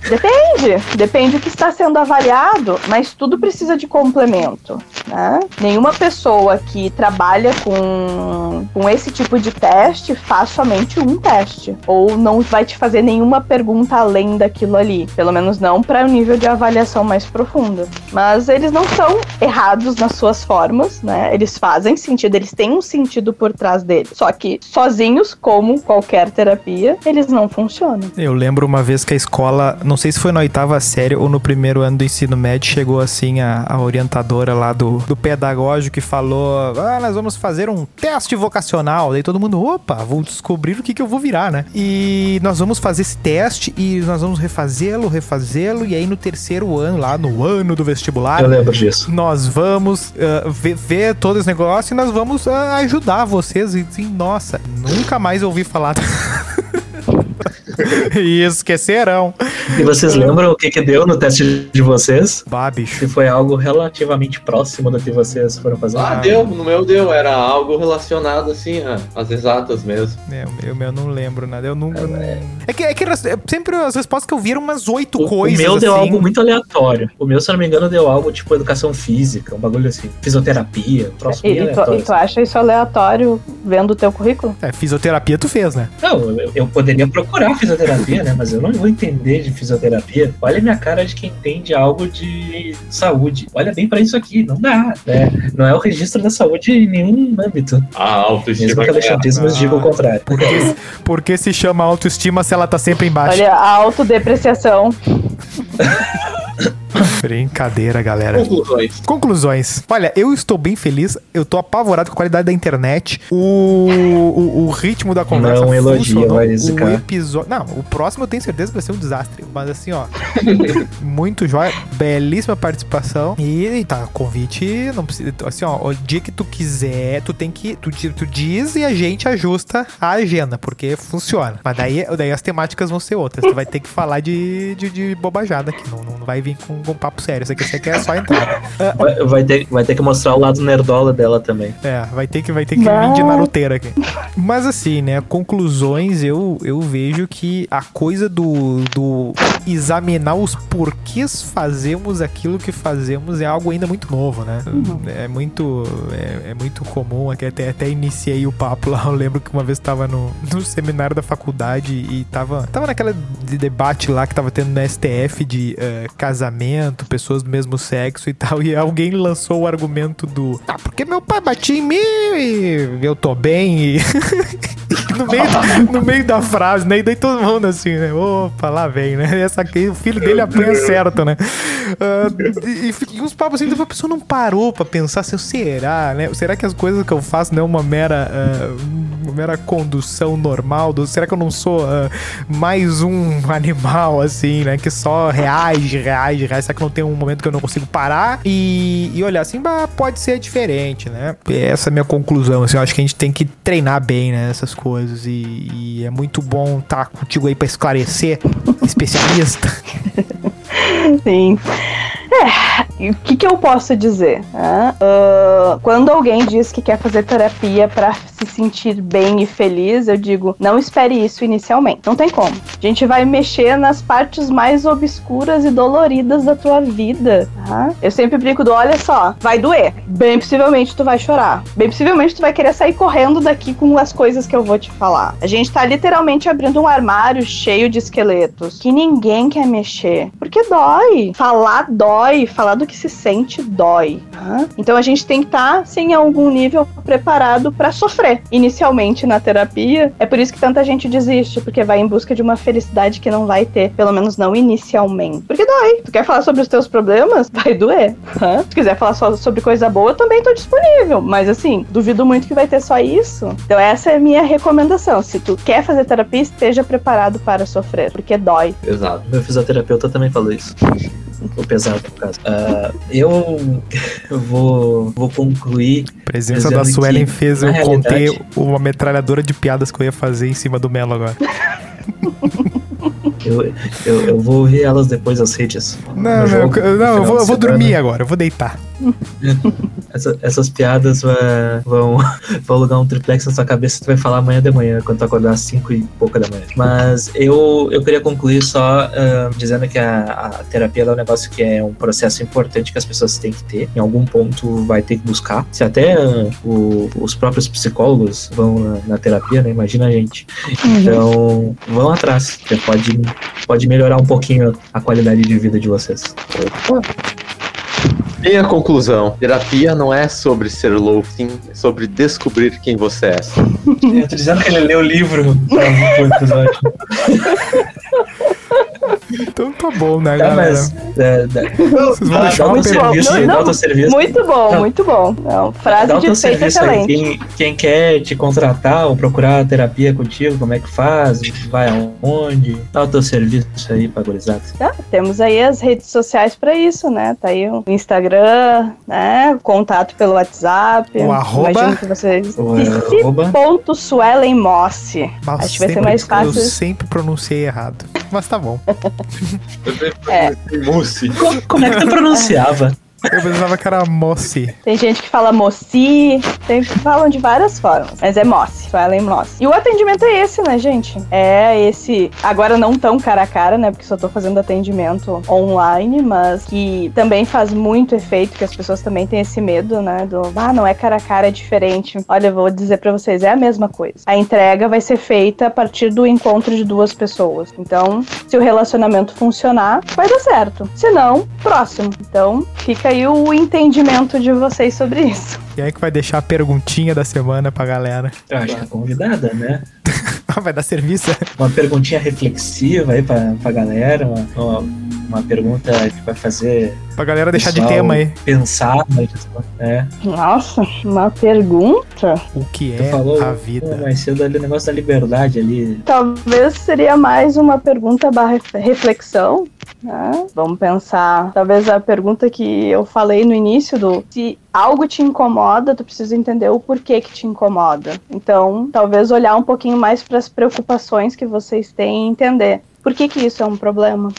Depende, depende do que está sendo avaliado, mas tudo precisa de complemento. Né? Nenhuma pessoa que trabalha com, com esse tipo de teste faz somente um teste, ou não vai te fazer nenhuma pergunta além daquilo ali, pelo menos não para o nível de avaliação mais profunda. Mas eles não são errados nas suas formas, né? Eles fazem sentido, eles têm um sentido por trás deles. Só que sozinhos, como qualquer terapia, eles não funcionam. Eu lembro uma vez que a escola, não sei se foi na oitava série ou no primeiro ano do ensino médio, chegou assim a, a orientadora lá do, do pedagógico que falou: Ah, nós vamos fazer um teste vocacional. Daí todo mundo, opa, vou descobrir o que, que eu vou virar, né? E nós vamos fazer esse teste e nós vamos refazê-lo, refazê-lo. E aí no terceiro ano, lá no ano do vestibular, Eu lembro disso. nós vamos ah, ver, ver todo esse negócio e nós vamos ah, ajudar vocês. E assim, nossa, nunca mais ouvi falar. e esquecerão. E vocês lembram o que que deu no teste de vocês? Bah, bicho. Se foi algo relativamente próximo do que vocês foram fazer? Ah, deu, no meu deu, era algo relacionado assim, às exatas mesmo. É, o meu, não lembro nada. Eu nunca. não- É que, é que era- é sempre as respostas que eu vi eram umas oito O, o coisas. meu deu assim. algo muito aleatório. O meu, se não me engano, deu algo tipo educação física, um bagulho assim. Fisioterapia, um troço bem E, e, tu, e tu acha isso aleatório vendo o teu currículo? É, fisioterapia tu fez, né? Não, eu, eu poderia procurar fisioterapia, né? Mas eu não vou entender de fisioterapia. Olha a minha cara de quem entende algo de saúde. Olha bem pra isso aqui, não dá, né? Não é o registro da saúde em nenhum âmbito. A autoestima Mesmo que é alexandrismos Ah. digam o contrário. Porque, porque se chama autoestima se ela tá sempre embaixo. Olha, a autodepreciação. Brincadeira, galera. conclusões. Conclusões. Olha, eu estou bem feliz. Eu tô apavorado com a qualidade da internet. O, o, o ritmo da conversa Não elogia, vai O episódio... Não, o próximo eu tenho certeza que vai ser um desastre. Mas assim, ó... muito jóia. Belíssima participação. E tá, convite... Não precisa... Assim, ó, o dia que tu quiser, tu tem que... Tu, tu diz e a gente ajusta a agenda. Porque funciona. Mas daí, daí as temáticas vão ser outras. Tu vai ter que falar de, de, de bobajada aqui. Não, não vai vir com, com papo sério. Isso aqui, isso aqui é só entrada. Vai, vai ter, vai ter que mostrar o lado nerdola dela também. É, vai ter que, vai ter que Vai. vir de naruteira aqui. Mas assim, né, conclusões, eu, eu vejo que a coisa do, do examinar os porquês fazemos aquilo que fazemos é algo ainda muito novo, né? É muito é, é muito comum, aqui até, até iniciei o papo lá, eu lembro que uma vez tava no, no seminário da faculdade e tava, tava naquela de debate lá que tava tendo no STF de eh, casamento, pessoas do mesmo sexo e tal, e alguém lançou o argumento do ah, porque meu pai batia em mim e eu tô bem e no, meio, no meio da frase, né? E daí todo mundo assim, né? Opa, lá vem, né? Essa aqui, o filho dele apanha certo, né? Ah, e, e uns papos assim, a pessoa não parou pra pensar assim, será, né? Será que as coisas que eu faço não é uma mera, ah, uma mera condução normal? Do, será que eu não sou ah, mais um animal, assim, né? Que só reage, reage, reage. Será que não tem um momento que eu não consigo parar e, e olhar assim, bah, pode ser diferente, né? Essa é a minha conclusão, assim, eu acho que a gente tem que treinar bem, né? Essas coisas e, e é muito bom estar contigo aí pra esclarecer, especialista. Sim. É, o que, que eu posso dizer? Ah, quando alguém diz que quer fazer terapia pra se sentir bem e feliz, eu digo, não espere isso inicialmente. Não tem como. A gente vai mexer nas partes mais obscuras e doloridas da tua vida. tá? Eu sempre brinco do, olha só, vai doer. Bem possivelmente tu vai chorar. Bem possivelmente tu vai querer sair correndo daqui com as coisas que eu vou te falar. A gente tá literalmente abrindo um armário cheio de esqueletos que ninguém quer mexer. Porque dói. Falar dói. Falar do que se sente dói. tá? Então a gente tem que estar, sim, em algum nível preparado pra sofrer. Inicialmente na terapia, é por isso que tanta gente desiste, porque vai em busca de uma felicidade que não vai ter, pelo menos não inicialmente. Porque dói. Tu quer falar sobre os teus problemas? Vai doer. Hã? Se quiser falar só sobre coisa boa, eu também tô disponível. Mas assim, duvido muito que vai ter só isso. Então essa é a minha recomendação. Se tu quer fazer terapia, esteja preparado para sofrer, porque dói. Exato. Meu fisioterapeuta também falou isso. O pesado, no caso. Ah, eu, eu vou, vou concluir. A presença da Suelen que, fez eu realidade- uma metralhadora de piadas que eu ia fazer em cima do Melo agora. Eu, eu, eu vou ouvir elas depois as redes. Não, no não, jogo, eu, não, eu vou, eu vou dormir agora, eu vou deitar. Essa- essas piadas vai- vão, vão alugar um triplex na sua cabeça e tu vai falar amanhã de manhã, quando tu acordar às 5 e pouca da manhã. Mas eu, eu queria concluir só ah, dizendo que a, a terapia é um negócio que é um processo importante que as pessoas têm que ter. Em algum ponto vai ter que buscar. Se até ah, o- os próprios psicólogos vão na, na terapia, né? Imagina a gente. Então, vão atrás. Você pode, pode melhorar um pouquinho a qualidade de vida de vocês. E a conclusão: terapia não é sobre ser louco, sim, é sobre descobrir quem você é. Eu tô dizendo que ele leu o livro episódio. Então tá bom, né, Tá, galera? mas. é, dá- Vocês vão dá- deixar uma um serviço, Não, aí, dá não, o teu serviço. Muito bom, Não. muito bom. Não, frase Dá o de teu feito serviço aí. excelente. Quem, quem quer te contratar ou procurar terapia contigo, como é que faz? Vai aonde? Dá o teu serviço aí pra gurizada. Tá, temos aí as redes sociais pra isso, né? Tá aí o Instagram, né? Contato pelo WhatsApp. O arroba? Imagino que vocês. O arroba? Ponto Suelen Mossi. Mas Acho que vai ser mais fácil. Eu sempre pronunciei errado. Mas tá bom. É. Como é que tu pronunciava? Eu pensava que era Mossi. Tem gente que fala Mossi, tem que falam de várias formas, mas é Mossi, Suelen Mossi. E o atendimento é esse, né, gente? É esse, agora não tão cara a cara, né, porque só tô fazendo atendimento online, mas que também faz muito efeito, que as pessoas também têm esse medo, né, do, ah, não é cara a cara, é diferente. Olha, eu vou dizer pra vocês, é a mesma coisa. A entrega vai ser feita a partir do encontro de duas pessoas. Então, se o relacionamento funcionar, vai dar certo. Se não, próximo. Então, fica aí o entendimento de vocês sobre isso. E aí que vai deixar a perguntinha da semana pra galera. Eu acho que é convidada, né? vai dar serviço? Uma perguntinha reflexiva aí pra, pra galera, uma, uma, uma pergunta que vai fazer Pra galera deixar de tema aí. pensar questão. É, Nossa, uma pergunta? O que é falou a vida? mais cedo ali o negócio da liberdade ali. Talvez seria mais uma pergunta barra reflexão. Né? Vamos pensar. Talvez a pergunta que eu falei no início do se algo te incomoda, tu precisa entender o porquê que te incomoda. Então, talvez olhar um pouquinho mais para as preocupações que vocês têm e entender. Por que, que isso é um problema?